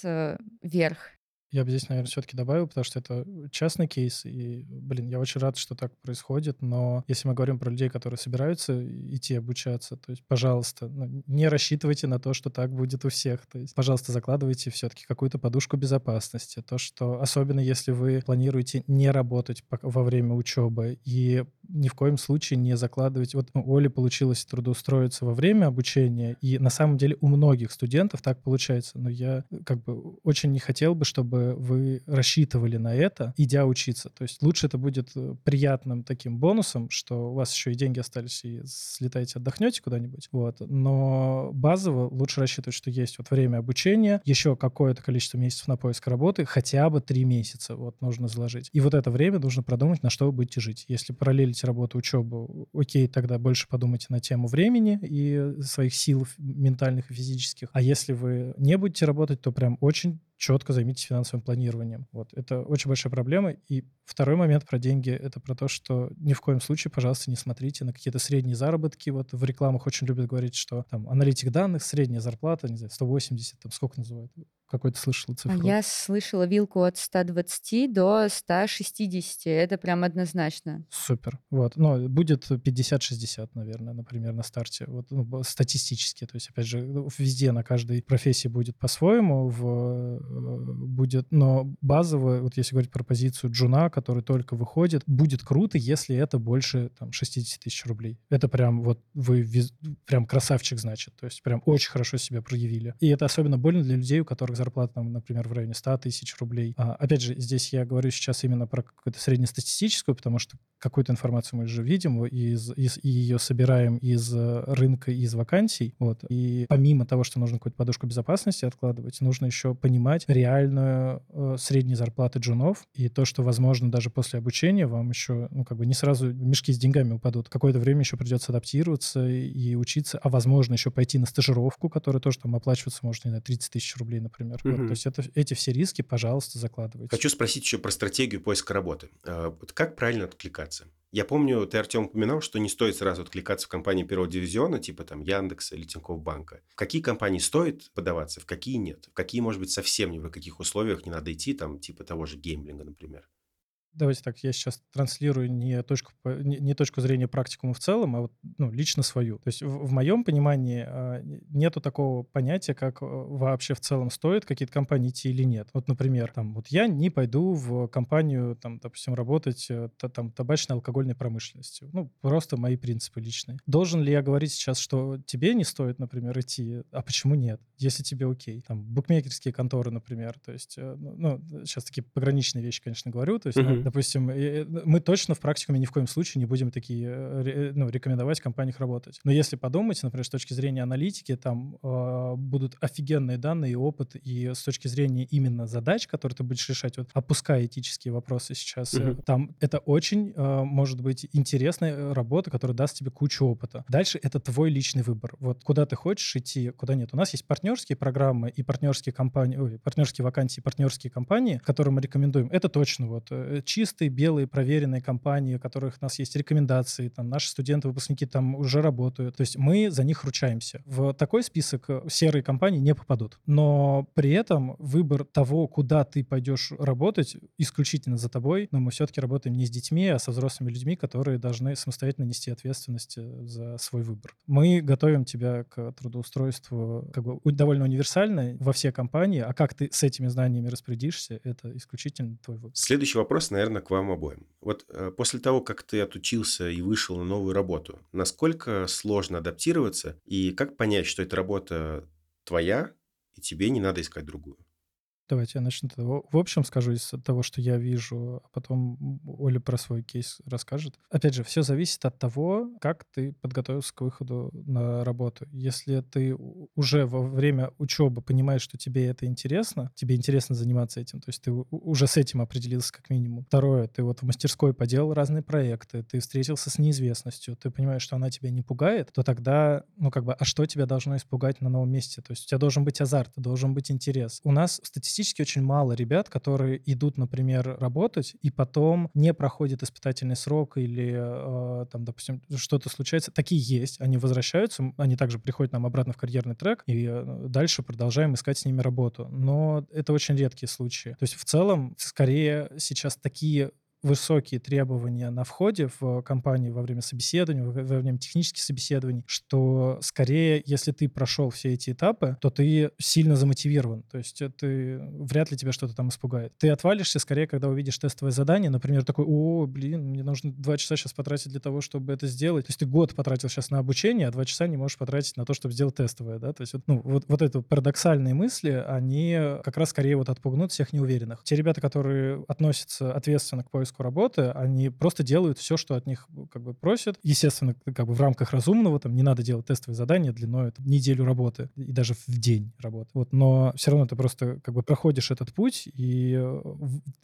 Speaker 3: э, вверх.
Speaker 2: Я бы здесь, наверное, все-таки добавил, потому что это частный кейс, и, блин, я очень рад, что так происходит, но если мы говорим про людей, которые собираются идти обучаться, то есть, пожалуйста, ну, не рассчитывайте на то, что так будет у всех, то есть, пожалуйста, закладывайте все-таки какую-то подушку безопасности, то, что, особенно если вы планируете не работать во время учебы и ни в коем случае не закладывать. Вот у Оли получилось трудоустроиться во время обучения, и на самом деле у многих студентов так получается, но я как бы очень не хотел бы, чтобы вы рассчитывали на это, идя учиться. То есть лучше это будет э, приятным таким бонусом, что у вас еще и деньги остались, и слетаете, отдохнете куда-нибудь. Вот. Но базово лучше рассчитывать, что есть вот время обучения, еще какое-то количество месяцев на поиск работы, хотя бы три месяца вот нужно заложить. И вот это время нужно продумать, на что вы будете жить. Если параллелите работу, учебу, окей, тогда больше подумайте на тему времени и своих сил ментальных и физических. А если вы не будете работать, то прям очень четко займитесь финансовым планированием. Вот. Это очень большая проблема. И второй момент про деньги — это про то, что ни в коем случае, пожалуйста, не смотрите на какие-то средние заработки. Вот в рекламах очень любят говорить, что там аналитик данных, средняя зарплата, не знаю, 180, там сколько называют? Какой то слышала а цифру?
Speaker 3: Я слышала вилку от 120 до 160. Это прям однозначно.
Speaker 2: Супер. Вот. Но будет 50-60, наверное, например, на старте. Вот ну, статистически. То есть, опять же, ну, везде на каждой профессии будет по-своему. В, э, будет, но базово, вот если говорить про позицию джуна, который только выходит, будет круто, если это больше там, 60 тысяч рублей. Это прям вот вы прям красавчик, значит. То есть прям очень хорошо себя проявили. И это особенно больно для людей, у которых зарплата, там, например, в районе 100 тысяч рублей. А, опять же, здесь я говорю сейчас именно про какую-то среднестатистическую, потому что какую-то информацию мы же видим из, из, и ее собираем из э, рынка, из вакансий. Вот. И помимо того, что нужно какую-то подушку безопасности откладывать, нужно еще понимать реальную э, средние зарплаты джунов и то, что, возможно, даже после обучения вам еще, ну, как бы не сразу мешки с деньгами упадут. Какое-то время еще придется адаптироваться и учиться, а, возможно, еще пойти на стажировку, которая тоже там оплачиваться может, не знаю, 30 тысяч рублей, например например. Угу. Вот, то есть это, эти все риски, пожалуйста, закладывайте.
Speaker 1: Хочу спросить еще про стратегию поиска работы. А, вот как правильно откликаться? Я помню, ты, Артем, упоминал, что не стоит сразу откликаться в компании первого дивизиона, типа там Яндекса или Тинькофф Банка. В какие компании стоит подаваться, в какие нет? В какие, может быть, совсем ни в каких условиях не надо идти, там, типа того же геймлинга, например?
Speaker 2: Давайте так, я сейчас транслирую не точку, не, не точку зрения практикума в целом, а вот ну, лично свою. То есть в, в моем понимании а, нету такого понятия, как э, вообще в целом стоит какие-то компании идти или нет. Вот, например, там, вот я не пойду в компанию, там, допустим, работать э, там, табачной алкогольной промышленностью. Ну, просто мои принципы личные. Должен ли я говорить сейчас, что тебе не стоит, например, идти? А почему нет? Если тебе окей. Там, букмекерские конторы, например. То есть, э, ну, сейчас такие пограничные вещи, конечно, говорю. То есть, Допустим, э, мы точно в практикуме ни в коем случае не будем такие, э, ну, рекомендовать компаниях работать. Но если подумать, например, с точки зрения аналитики, там э, будут офигенные данные и опыт, и с точки зрения именно задач, которые ты будешь решать, вот опуская этические вопросы сейчас, угу. там это очень э, может быть интересная работа, которая даст тебе кучу опыта. Дальше это твой личный выбор. Вот куда ты хочешь идти, куда нет. У нас есть партнерские программы и партнерские компании, ой, партнерские вакансии, партнерские компании, которые мы рекомендуем. Это точно вот э, чистые, белые, проверенные компании, у которых у нас есть рекомендации, там наши студенты, выпускники там уже работают. То есть мы за них ручаемся. В такой список э, серые компании не попадут. Но при этом выбор того, куда ты пойдешь работать, исключительно за тобой. Но мы все-таки работаем не с детьми, а со взрослыми людьми, которые должны самостоятельно нести ответственность э, за свой выбор. Мы готовим тебя к трудоустройству как бы довольно универсально во все компании, а как ты с этими знаниями распорядишься, это исключительно твой выбор.
Speaker 1: Следующий вопрос, наверное, к вам обоим. Вот э, после того, как ты отучился и вышел на новую работу, насколько сложно адаптироваться и как понять, что эта работа твоя, и тебе не надо искать другую?
Speaker 2: Давайте я начну. В общем, скажу из того, что я вижу, а потом Оля про свой кейс расскажет. Опять же, все зависит от того, как ты подготовился к выходу на работу. Если ты уже во время учебы понимаешь, что тебе это интересно, тебе интересно заниматься этим, то есть ты уже с этим определился как минимум. Второе, ты вот в мастерской поделал разные проекты, ты встретился с неизвестностью, ты понимаешь, что она тебя не пугает, то тогда, ну как бы, а что тебя должно испугать на новом месте? То есть у тебя должен быть азарт, должен быть интерес. У нас статистически статистически очень мало ребят, которые идут, например, работать и потом не проходят испытательный срок или э, там, допустим, что-то случается. Такие есть. Они возвращаются, они также приходят нам обратно в карьерный трек, и э, дальше продолжаем искать с ними работу. Но это очень редкие случаи. То есть в целом, скорее сейчас такие высокие требования на входе в компанию во время собеседования, во время технических собеседований, что скорее, если ты прошел все эти этапы, то ты сильно замотивирован. То есть ты, вряд ли тебя что-то там испугает. Ты отвалишься скорее, когда увидишь тестовое задание, например, такой, о, блин, мне нужно два часа сейчас потратить для того, чтобы это сделать. То есть ты год потратил сейчас на обучение, а два часа не можешь потратить на то, чтобы сделать тестовое, да? То есть ну, вот, вот это парадоксальные мысли, они как раз скорее вот отпугнут всех неуверенных. Те ребята, которые относятся ответственно к поиску поиску работы, они просто делают все, что от них как бы просят. Естественно, как бы в рамках разумного, там не надо делать тестовые задания длиной там, неделю работы и даже в день работы. Вот, но все равно ты просто как бы проходишь этот путь, и э,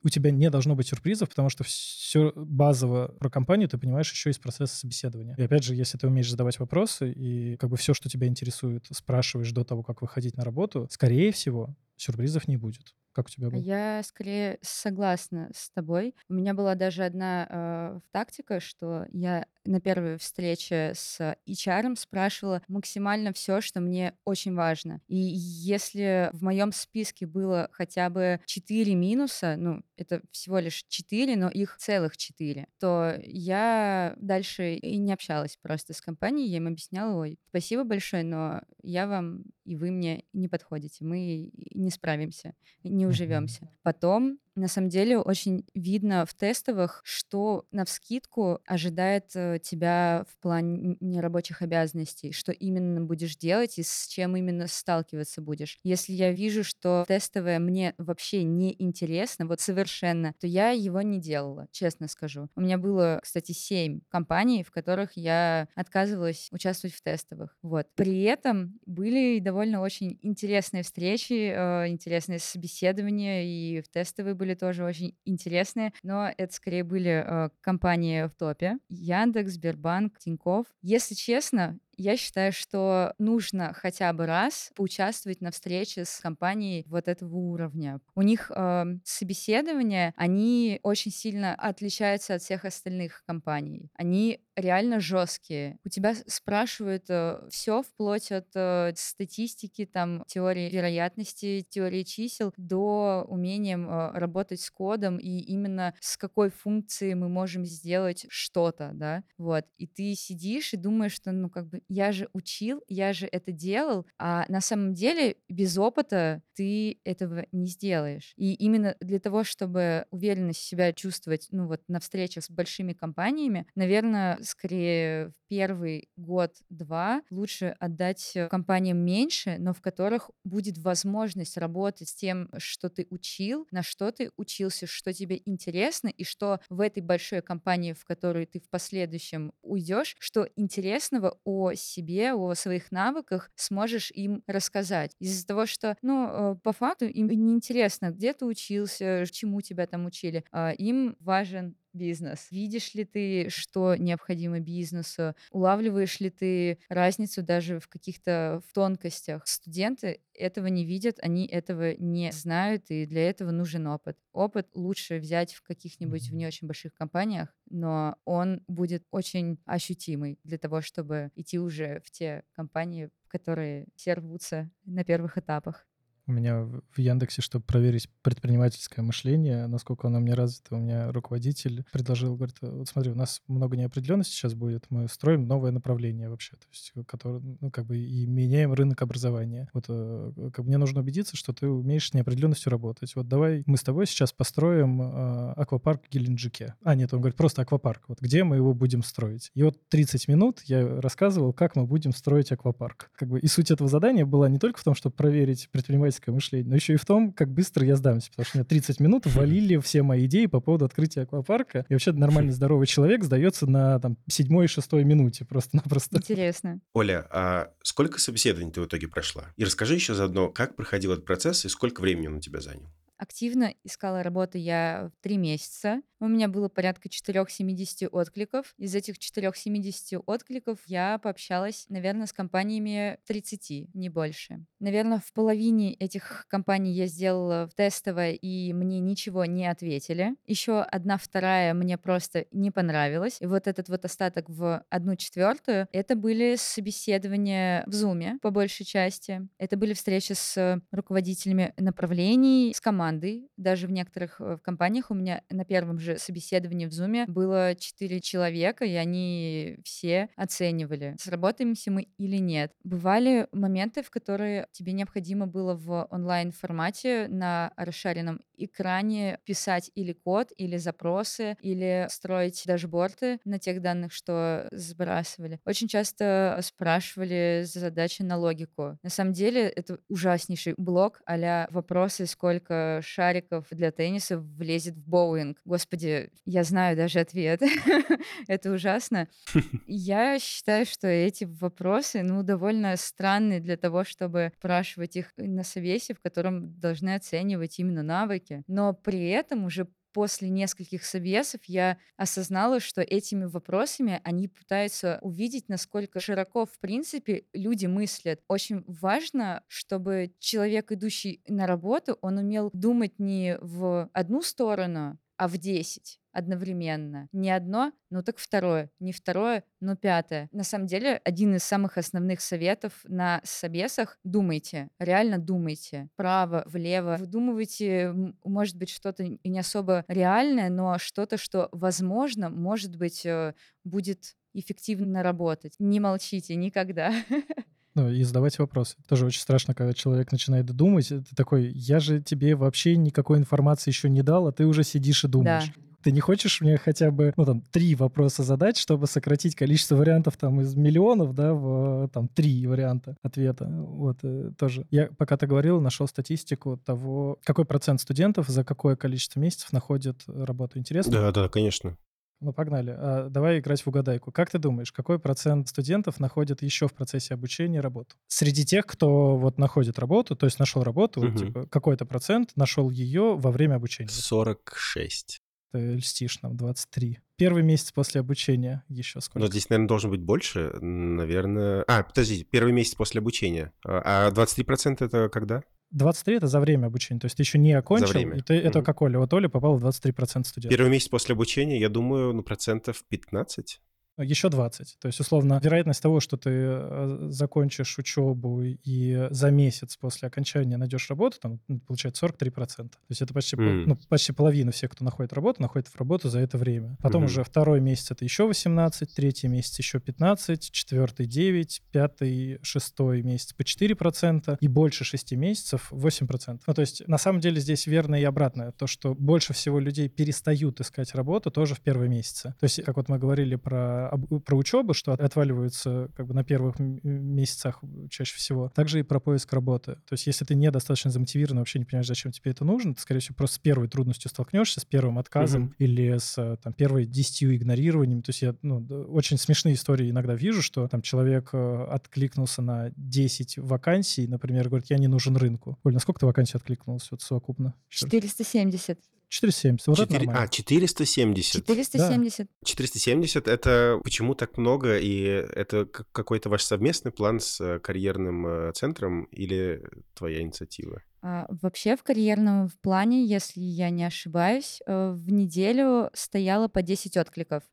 Speaker 2: у тебя не должно быть сюрпризов, потому что все базово про компанию ты понимаешь еще из процесса собеседования. И опять же, если ты умеешь задавать вопросы и как бы все, что тебя интересует, спрашиваешь до того, как выходить на работу, скорее всего, сюрпризов не будет. Как у тебя было?
Speaker 3: Я скорее согласна с тобой. У меня была даже одна э, тактика, что я на первой встрече с HR спрашивала максимально все, что мне очень важно. И если в моем списке было хотя бы 4 минуса, ну, это всего лишь 4, но их целых 4, то я дальше и не общалась просто с компанией, я им объясняла, ой, спасибо большое, но я вам и вы мне не подходите, мы не справимся, не уживемся. Потом на самом деле очень видно в тестовых, что на вскидку ожидает э, тебя в плане нерабочих обязанностей, что именно будешь делать и с чем именно сталкиваться будешь. Если я вижу, что тестовое мне вообще не интересно, вот совершенно, то я его не делала, честно скажу. У меня было, кстати, семь компаний, в которых я отказывалась участвовать в тестовых. Вот. При этом были довольно очень интересные встречи, э, интересные собеседования, и в тестовые были тоже очень интересные, но это скорее были э, компании в топе. Яндекс, Сбербанк, Тиньков. Если честно, я считаю, что нужно хотя бы раз поучаствовать на встрече с компанией вот этого уровня. У них э, собеседования, они очень сильно отличаются от всех остальных компаний. Они реально жесткие. У тебя спрашивают э, все вплоть от э, статистики, там, теории вероятности, теории чисел до умением э, работать с кодом и именно с какой функцией мы можем сделать что-то, да, вот. И ты сидишь и думаешь, что, ну, как бы, я же учил, я же это делал, а на самом деле без опыта ты этого не сделаешь. И именно для того, чтобы уверенно себя чувствовать, ну, вот на встречах с большими компаниями, наверное, скорее в первый год-два лучше отдать э, компаниям меньше, но в которых будет возможность работать с тем, что ты учил, на что ты учился, что тебе интересно, и что в этой большой компании, в которую ты в последующем уйдешь, что интересного о себе, о своих навыках сможешь им рассказать. Из-за того, что, ну, э, по факту им неинтересно, где ты учился, чему тебя там учили. А им важен бизнес? Видишь ли ты, что необходимо бизнесу? Улавливаешь ли ты разницу даже в каких-то в тонкостях? Студенты этого не видят, они этого не знают, и для этого нужен опыт. Опыт лучше взять в каких-нибудь в не очень больших компаниях, но он будет очень ощутимый для того, чтобы идти уже в те компании, которые все рвутся на первых этапах.
Speaker 2: У меня в Яндексе, чтобы проверить предпринимательское мышление, насколько оно мне развито, у меня руководитель предложил, говорит, вот смотри, у нас много неопределенности сейчас будет, мы строим новое направление вообще, то есть, которое, ну, как бы и меняем рынок образования. Вот э, как мне нужно убедиться, что ты умеешь с неопределенностью работать. Вот давай мы с тобой сейчас построим э, аквапарк в Геленджике. А, нет, он говорит, просто аквапарк. Вот где мы его будем строить? И вот 30 минут я рассказывал, как мы будем строить аквапарк. Как бы и суть этого задания была не только в том, чтобы проверить предпринимательство предпринимательское мышление, но еще и в том, как быстро я сдамся, потому что мне 30 минут валили все мои идеи по поводу открытия аквапарка. И вообще нормальный здоровый человек сдается на там седьмой, шестой минуте просто-напросто.
Speaker 3: Интересно.
Speaker 1: Оля, а сколько собеседований ты в итоге прошла? И расскажи еще заодно, как проходил этот процесс и сколько времени он у тебя занял?
Speaker 3: Активно искала работу я три месяца. У меня было порядка 470 откликов. Из этих 470 откликов я пообщалась, наверное, с компаниями 30, не больше. Наверное, в половине этих компаний я сделала тестовое, и мне ничего не ответили. Еще одна вторая мне просто не понравилась. И вот этот вот остаток в одну четвертую, это были собеседования в Зуме, по большей части. Это были встречи с руководителями направлений, с командой. Даже в некоторых э, компаниях у меня на первом же собеседовании в Zoom было четыре человека, и они все оценивали, сработаемся мы или нет. Бывали моменты, в которые тебе необходимо было в онлайн-формате на расшаренном экране писать или код, или запросы, или строить дашборды на тех данных, что сбрасывали. Очень часто спрашивали задачи на логику. На самом деле это ужаснейший блок а вопросы, сколько шариков для тенниса влезет в боулинг. Господи, я знаю даже ответ. [LAUGHS] это ужасно. [LAUGHS] Я считаю, что эти вопросы, ну, довольно странные для того, чтобы спрашивать их на совесе, в котором должны оценивать именно навыки. Но при этом уже после нескольких собесов я осознала, что этими вопросами они пытаются увидеть, насколько широко, в принципе, люди мыслят. Очень важно, чтобы человек, идущий на работу, он умел думать не в одну сторону, а в 10 одновременно. Не одно, ну так второе. Не второе, но пятое. На самом деле, один из самых основных советов на собесах — думайте. Реально думайте. Право, влево. Выдумывайте, может быть, что-то не особо реальное, но что-то, что, возможно, может быть, э, будет эффективно работать. Не молчите никогда. [LAUGHS]
Speaker 2: Ну, и задавать вопросы. Тоже очень страшно, когда человек начинает думать. Ты такой, я же тебе вообще никакой информации еще не дал, а ты уже сидишь и думаешь. Да. Ты не хочешь мне хотя бы, ну, там, три вопроса задать, чтобы сократить количество вариантов там из миллионов, да, в там три варианта ответа. Вот, э, тоже. Я, пока ты говорил, нашел статистику того, какой процент студентов за какое количество месяцев находит работу. Интересно?
Speaker 1: Да, да, конечно.
Speaker 2: Ну, погнали. А, давай играть в угадайку. Как ты думаешь, какой процент студентов находит еще в процессе обучения работу? Среди тех, кто вот находит работу, то есть нашел работу, угу. типа, какой-то процент нашел ее во время обучения?
Speaker 1: 46.
Speaker 2: Ты льстишь нам, 23. Первый месяц после обучения еще сколько?
Speaker 1: Но здесь, наверное, должен быть больше, наверное... А, подожди, первый месяц после обучения. А 23% а это когда?
Speaker 2: 23 — это за время обучения, то есть ты еще не окончил, за время. и ты, это mm-hmm. как Оля. Вот Оля попала в 23% студентов.
Speaker 1: Первый месяц после обучения, я думаю, ну, процентов 15
Speaker 2: еще 20. То есть, условно, вероятность того, что ты э, закончишь учебу и за месяц после окончания найдешь работу, там, ну, получается 43%. То есть это почти, mm. ну, почти половина всех, кто находит работу, находит в работу за это время. Потом mm-hmm. уже второй месяц это еще 18, третий месяц еще 15, четвертый 9, пятый, шестой месяц по 4% и больше 6 месяцев 8%. Ну, то есть, на самом деле здесь верно и обратное. То, что больше всего людей перестают искать работу тоже в первые месяцы. То есть, как вот мы говорили про про, про учебу, что отваливаются как бы на первых месяцах чаще всего, также и про поиск работы. То есть если ты недостаточно замотивирован, вообще не понимаешь, зачем тебе это нужно, ты, скорее всего, просто с первой трудностью столкнешься, с первым отказом uh-huh. или с там, первой десятью игнорированием. То есть я ну, очень смешные истории иногда вижу, что там человек э, откликнулся на 10 вакансий, например, говорит, я не нужен рынку. Оль, на сколько ты вакансий откликнулся вот совокупно?
Speaker 3: 470.
Speaker 2: 470. Вот 4,
Speaker 1: а, 470.
Speaker 3: 470. Да.
Speaker 1: 470 — это почему так много? И это какой-то ваш совместный план с э, карьерным э, центром или твоя инициатива?
Speaker 3: А, вообще в карьерном в плане, если я не ошибаюсь, э, в неделю стояло по 10 откликов.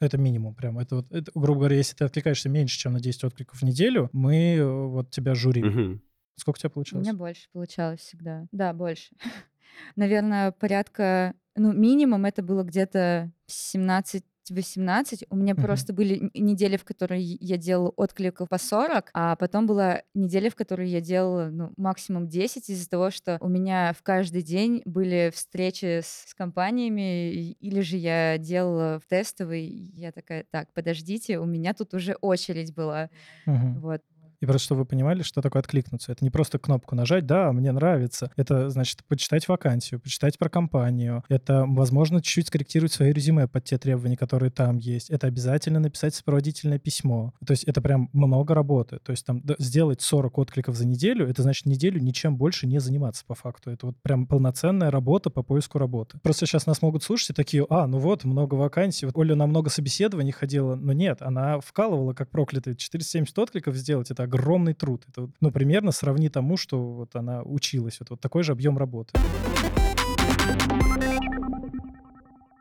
Speaker 2: Это минимум прям. Это вот, это, грубо говоря, если ты откликаешься меньше, чем на 10 откликов в неделю, мы вот тебя журим. Угу. Сколько у тебя получилось?
Speaker 3: У меня больше получалось всегда. Да, больше. [LAUGHS] Наверное, порядка, ну, минимум это было где-то 17 18. У меня uh-huh. просто были недели, в которые я делала откликов по 40, а потом была неделя, в которой я делала ну, максимум 10 из-за того, что у меня в каждый день были встречи с, с компаниями, или же я делала в тестовый, я такая, так, подождите, у меня тут уже очередь была. Uh-huh. Вот.
Speaker 2: И просто, чтобы вы понимали, что такое откликнуться. Это не просто кнопку нажать, да, мне нравится. Это, значит, почитать вакансию, почитать про компанию. Это, возможно, чуть-чуть скорректировать свое резюме под те требования, которые там есть. Это обязательно написать сопроводительное письмо. То есть это прям много работы. То есть там сделать 40 откликов за неделю, это значит неделю ничем больше не заниматься по факту. Это вот прям полноценная работа по поиску работы. Просто сейчас нас могут слушать и такие, а, ну вот, много вакансий. Вот Оля на много собеседований ходила, но нет, она вкалывала как проклятый. 470 откликов сделать, это огромный труд. Это, ну, примерно сравни тому, что вот она училась. Вот, вот такой же объем работы.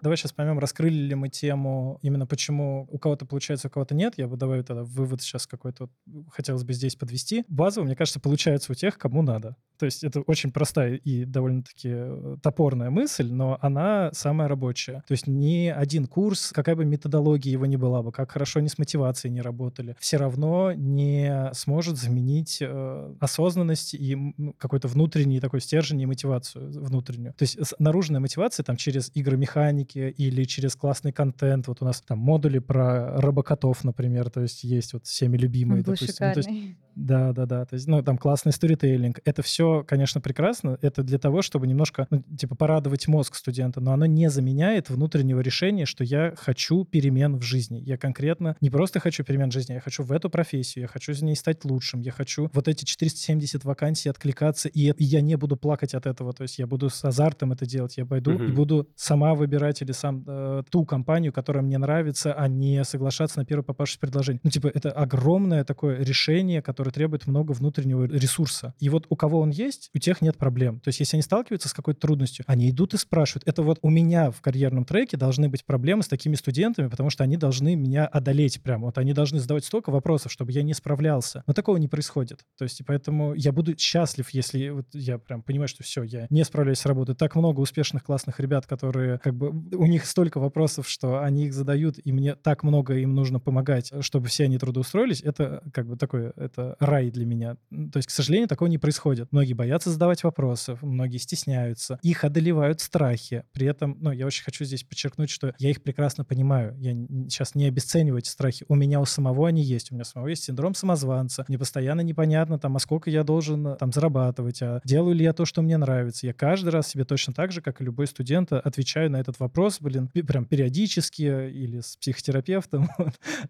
Speaker 2: Давай сейчас поймем, раскрыли ли мы тему именно почему у кого-то получается, у кого-то нет. Я бы давай тогда вывод сейчас какой-то хотелось бы здесь подвести. Базово, мне кажется, получается у тех, кому надо. То есть это очень простая и довольно-таки э, топорная мысль, но она самая рабочая. То есть ни один курс, какая бы методология его ни была бы, как хорошо они с мотивацией не работали, все равно не сможет заменить э, осознанность и какой-то внутренний такой стержень и мотивацию внутреннюю. То есть наружная мотивация там через игры механики или через классный контент. Вот у нас там модули про робокотов, например, то есть есть вот всеми любимые.
Speaker 3: Он был
Speaker 2: допустим.
Speaker 3: Ну,
Speaker 2: то есть, да, да, да. То есть, ну, там классный сторителлинг. Это все, конечно, прекрасно. Это для того, чтобы немножко, ну, типа, порадовать мозг студента, но оно не заменяет внутреннего решения, что я хочу перемен в жизни. Я конкретно не просто хочу перемен в жизни, я хочу в эту профессию, я хочу за ней стать лучшим, я хочу вот эти 470 вакансий откликаться, и, я не буду плакать от этого. То есть я буду с азартом это делать. Я пойду uh-huh. и буду сама выбирать или сам э, ту компанию, которая мне нравится, а не соглашаться на первое попавшееся предложение. Ну, типа, это огромное такое решение, которое который требует много внутреннего ресурса. И вот у кого он есть, у тех нет проблем. То есть если они сталкиваются с какой-то трудностью, они идут и спрашивают. Это вот у меня в карьерном треке должны быть проблемы с такими студентами, потому что они должны меня одолеть прямо. Вот они должны задавать столько вопросов, чтобы я не справлялся. Но такого не происходит. То есть и поэтому я буду счастлив, если вот я прям понимаю, что все, я не справляюсь с работой. Так много успешных, классных ребят, которые как бы у них столько вопросов, что они их задают, и мне так много им нужно помогать, чтобы все они трудоустроились. Это как бы такое, это рай для меня. То есть, к сожалению, такого не происходит. Многие боятся задавать вопросы, многие стесняются, их одолевают страхи. При этом, ну, я очень хочу здесь подчеркнуть, что я их прекрасно понимаю. Я сейчас не обесцениваю эти страхи. У меня у самого они есть. У меня самого есть синдром самозванца. Мне постоянно непонятно, там, а сколько я должен там зарабатывать, а делаю ли я то, что мне нравится. Я каждый раз себе точно так же, как и любой студент, отвечаю на этот вопрос, блин, прям периодически или с психотерапевтом. [LAUGHS]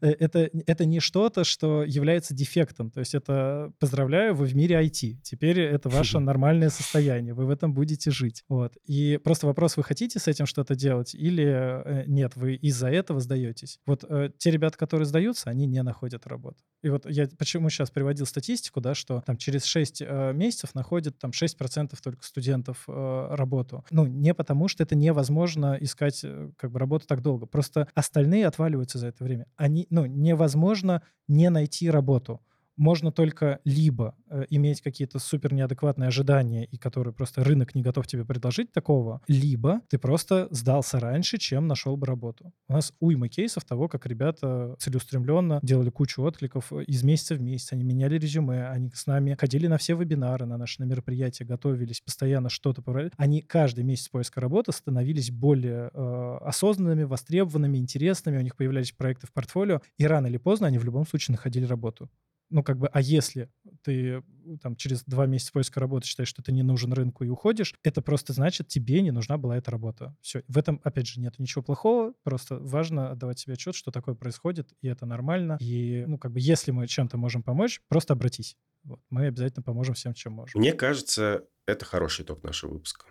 Speaker 2: Э, это, это не что-то, что является дефектом. То есть это поздравляю, вы в мире IT. Теперь это ваше [LAUGHS] нормальное состояние, вы в этом будете жить. Вот. И просто вопрос, вы хотите с этим что-то делать или э, нет, вы из-за этого сдаетесь. Вот э, те ребята, которые сдаются, они не находят работу. И вот я почему сейчас приводил статистику, да, что там через 6 э, месяцев находят там 6% только студентов работу. Ну, не потому, что это невозможно искать как бы работу так долго. Просто остальные отваливаются за это время. Они, ну, невозможно не найти работу можно только либо э, иметь какие-то супер неадекватные ожидания, и которые просто рынок не готов тебе предложить такого, либо ты просто сдался раньше, чем нашел бы работу. У нас уйма кейсов того, как ребята целеустремленно делали кучу откликов э, из месяца в месяц, они меняли резюме, они с нами ходили на все вебинары, на наши на мероприятия, готовились, постоянно что-то проверяли. Они каждый месяц поиска работы становились более э, осознанными, востребованными, интересными, у них появлялись проекты в портфолио, и рано или поздно они в любом случае находили работу ну, как бы, а если ты там через два месяца поиска работы считаешь, что ты не нужен рынку и уходишь, это просто значит, тебе не нужна была эта работа. Все. В этом, опять же, нет ничего плохого, просто важно отдавать себе отчет, что такое происходит, и это нормально. И, ну, как бы, если мы чем-то можем помочь, просто обратись. Вот. Мы обязательно поможем всем, чем можем.
Speaker 1: Мне кажется, это хороший итог нашего выпуска.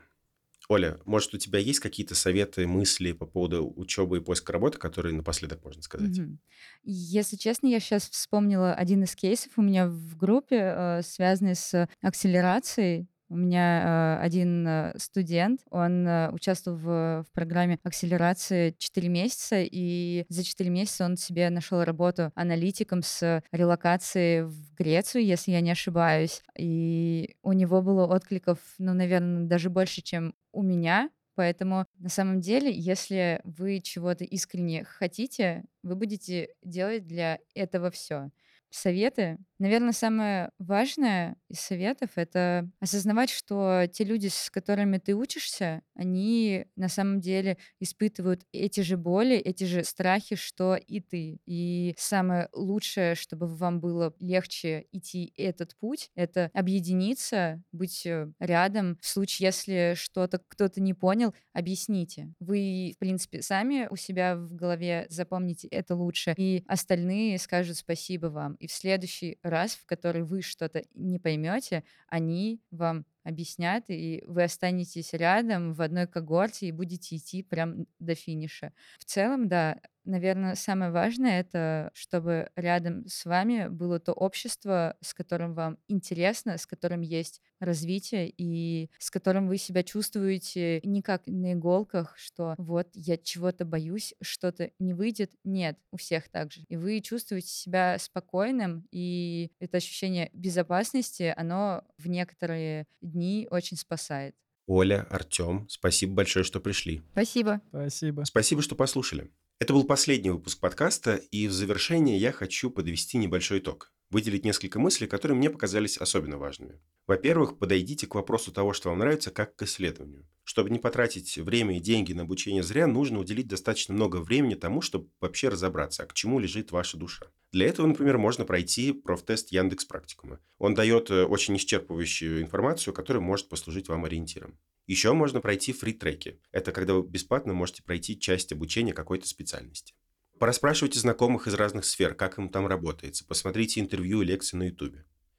Speaker 1: Оля, может, у тебя есть какие-то советы, мысли по поводу учебы и поиска работы, которые напоследок можно сказать?
Speaker 3: Мгм. Если честно, я сейчас вспомнила один из кейсов у меня в группе, э, связанный с акселерацией. У меня э, один э, студент, он э, участвовал в, в программе акселерации 4 месяца, и за 4 месяца он себе нашел работу аналитиком с релокацией в Грецию, если я не ошибаюсь. И у него было откликов, ну, наверное, даже больше, чем у меня. Поэтому на самом деле, если вы чего-то искренне хотите, вы будете делать для этого все. Советы Наверное, самое важное из советов- это осознавать, что те люди, с которыми ты учишься, они на самом деле испытывают эти же боли, эти же страхи, что и ты. И самое лучшее, чтобы вам было легче идти этот путь, это объединиться, быть э, рядом. В случае, если что-то кто-то не понял, объясните. Вы, в принципе, сами у себя в голове запомните это лучше, и остальные скажут спасибо вам. И в следующий раз, в который вы что-то не поймете, они вам объяснят, и вы останетесь рядом в одной когорте и будете идти прям до финиша. В целом, да, наверное, самое важное это, чтобы рядом с вами было то общество, с которым вам интересно, с которым есть развитие и с которым вы себя чувствуете не как на иголках, что вот я чего-то боюсь, что-то не выйдет. Нет, у всех так же. И вы чувствуете себя спокойным, и это ощущение безопасности, оно в некоторые дни очень спасает.
Speaker 1: Оля, Артем, спасибо большое, что пришли.
Speaker 3: Спасибо.
Speaker 2: Спасибо.
Speaker 1: Спасибо, что послушали. Это был последний выпуск подкаста, и в завершение я хочу подвести небольшой итог выделить несколько мыслей, которые мне показались особенно важными. Во-первых, подойдите к вопросу того, что вам нравится, как к исследованию. Чтобы не потратить время и деньги на обучение зря, нужно уделить достаточно много времени тому, чтобы вообще разобраться, а к чему лежит ваша душа. Для этого, например, можно пройти профтест Яндекс Практикума. Он дает э, очень исчерпывающую информацию, которая может послужить вам ориентиром. Еще можно пройти фри-треки. Это когда вы бесплатно можете пройти часть обучения какой-то специальности. Пораспрашивайте знакомых из разных сфер, как им там работается. Посмотрите интервью и лекции на YouTube.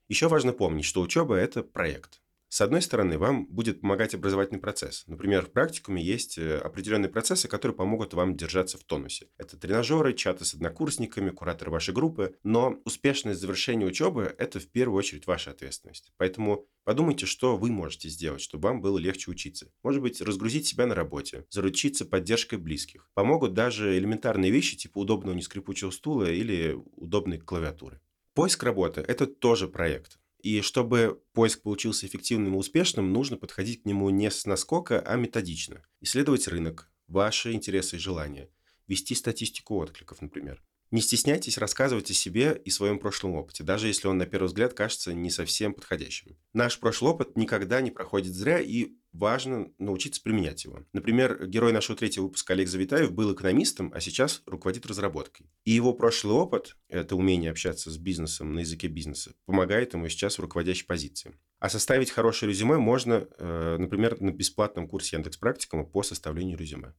Speaker 1: Еще важно помнить, что учеба – это проект. С одной стороны, вам будет помогать образовательный процесс. Например, в практикуме есть э, определенные процессы, которые помогут вам держаться в тонусе. Это тренажеры, чаты с однокурсниками, кураторы вашей группы. Но успешность завершения учебы – это в первую очередь ваша ответственность. Поэтому подумайте, что вы можете сделать, чтобы вам было легче учиться. Может быть, разгрузить себя на работе, заручиться поддержкой близких. Помогут даже элементарные вещи, типа удобного нескрипучего стула или удобной клавиатуры. Поиск работы – это тоже проект. И чтобы поиск получился эффективным и успешным, нужно подходить к нему не с наскока, а методично. Исследовать рынок, ваши интересы и желания, вести статистику откликов, например. Не стесняйтесь рассказывать о себе и своем прошлом опыте, даже если он на первый взгляд кажется не совсем подходящим. Наш прошлый опыт никогда не проходит зря, и важно научиться применять его. Например, герой нашего третьего выпуска Олег Завитаев был экономистом, а сейчас руководит разработкой. И его прошлый опыт, это умение общаться с бизнесом на языке бизнеса, помогает ему сейчас в руководящей позиции. А составить хорошее резюме можно, э, например, на бесплатном курсе Яндекс Практикума по составлению резюме.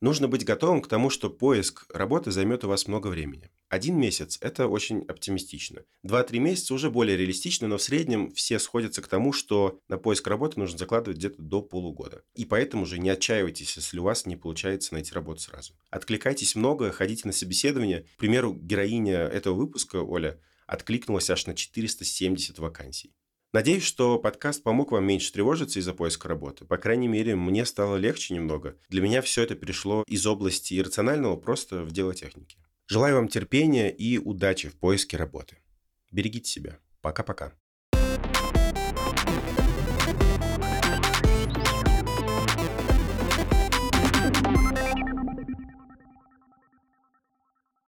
Speaker 1: Нужно быть готовым к тому, что поиск работы займет у вас много времени. Один месяц – это очень оптимистично. Два-три месяца уже более реалистично, но в среднем все сходятся к тому, что на поиск работы нужно закладывать где-то до полугода. И поэтому же не отчаивайтесь, если у вас не получается найти работу сразу. Откликайтесь много, ходите на собеседование. К примеру, героиня этого выпуска, Оля, откликнулась аж на 470 вакансий. Надеюсь, что подкаст помог вам меньше тревожиться из-за поиска работы. По крайней мере, мне стало легче немного. Для меня все это перешло из области иррационального просто в дело техники. Желаю вам терпения и удачи в поиске работы. Берегите себя. Пока-пока.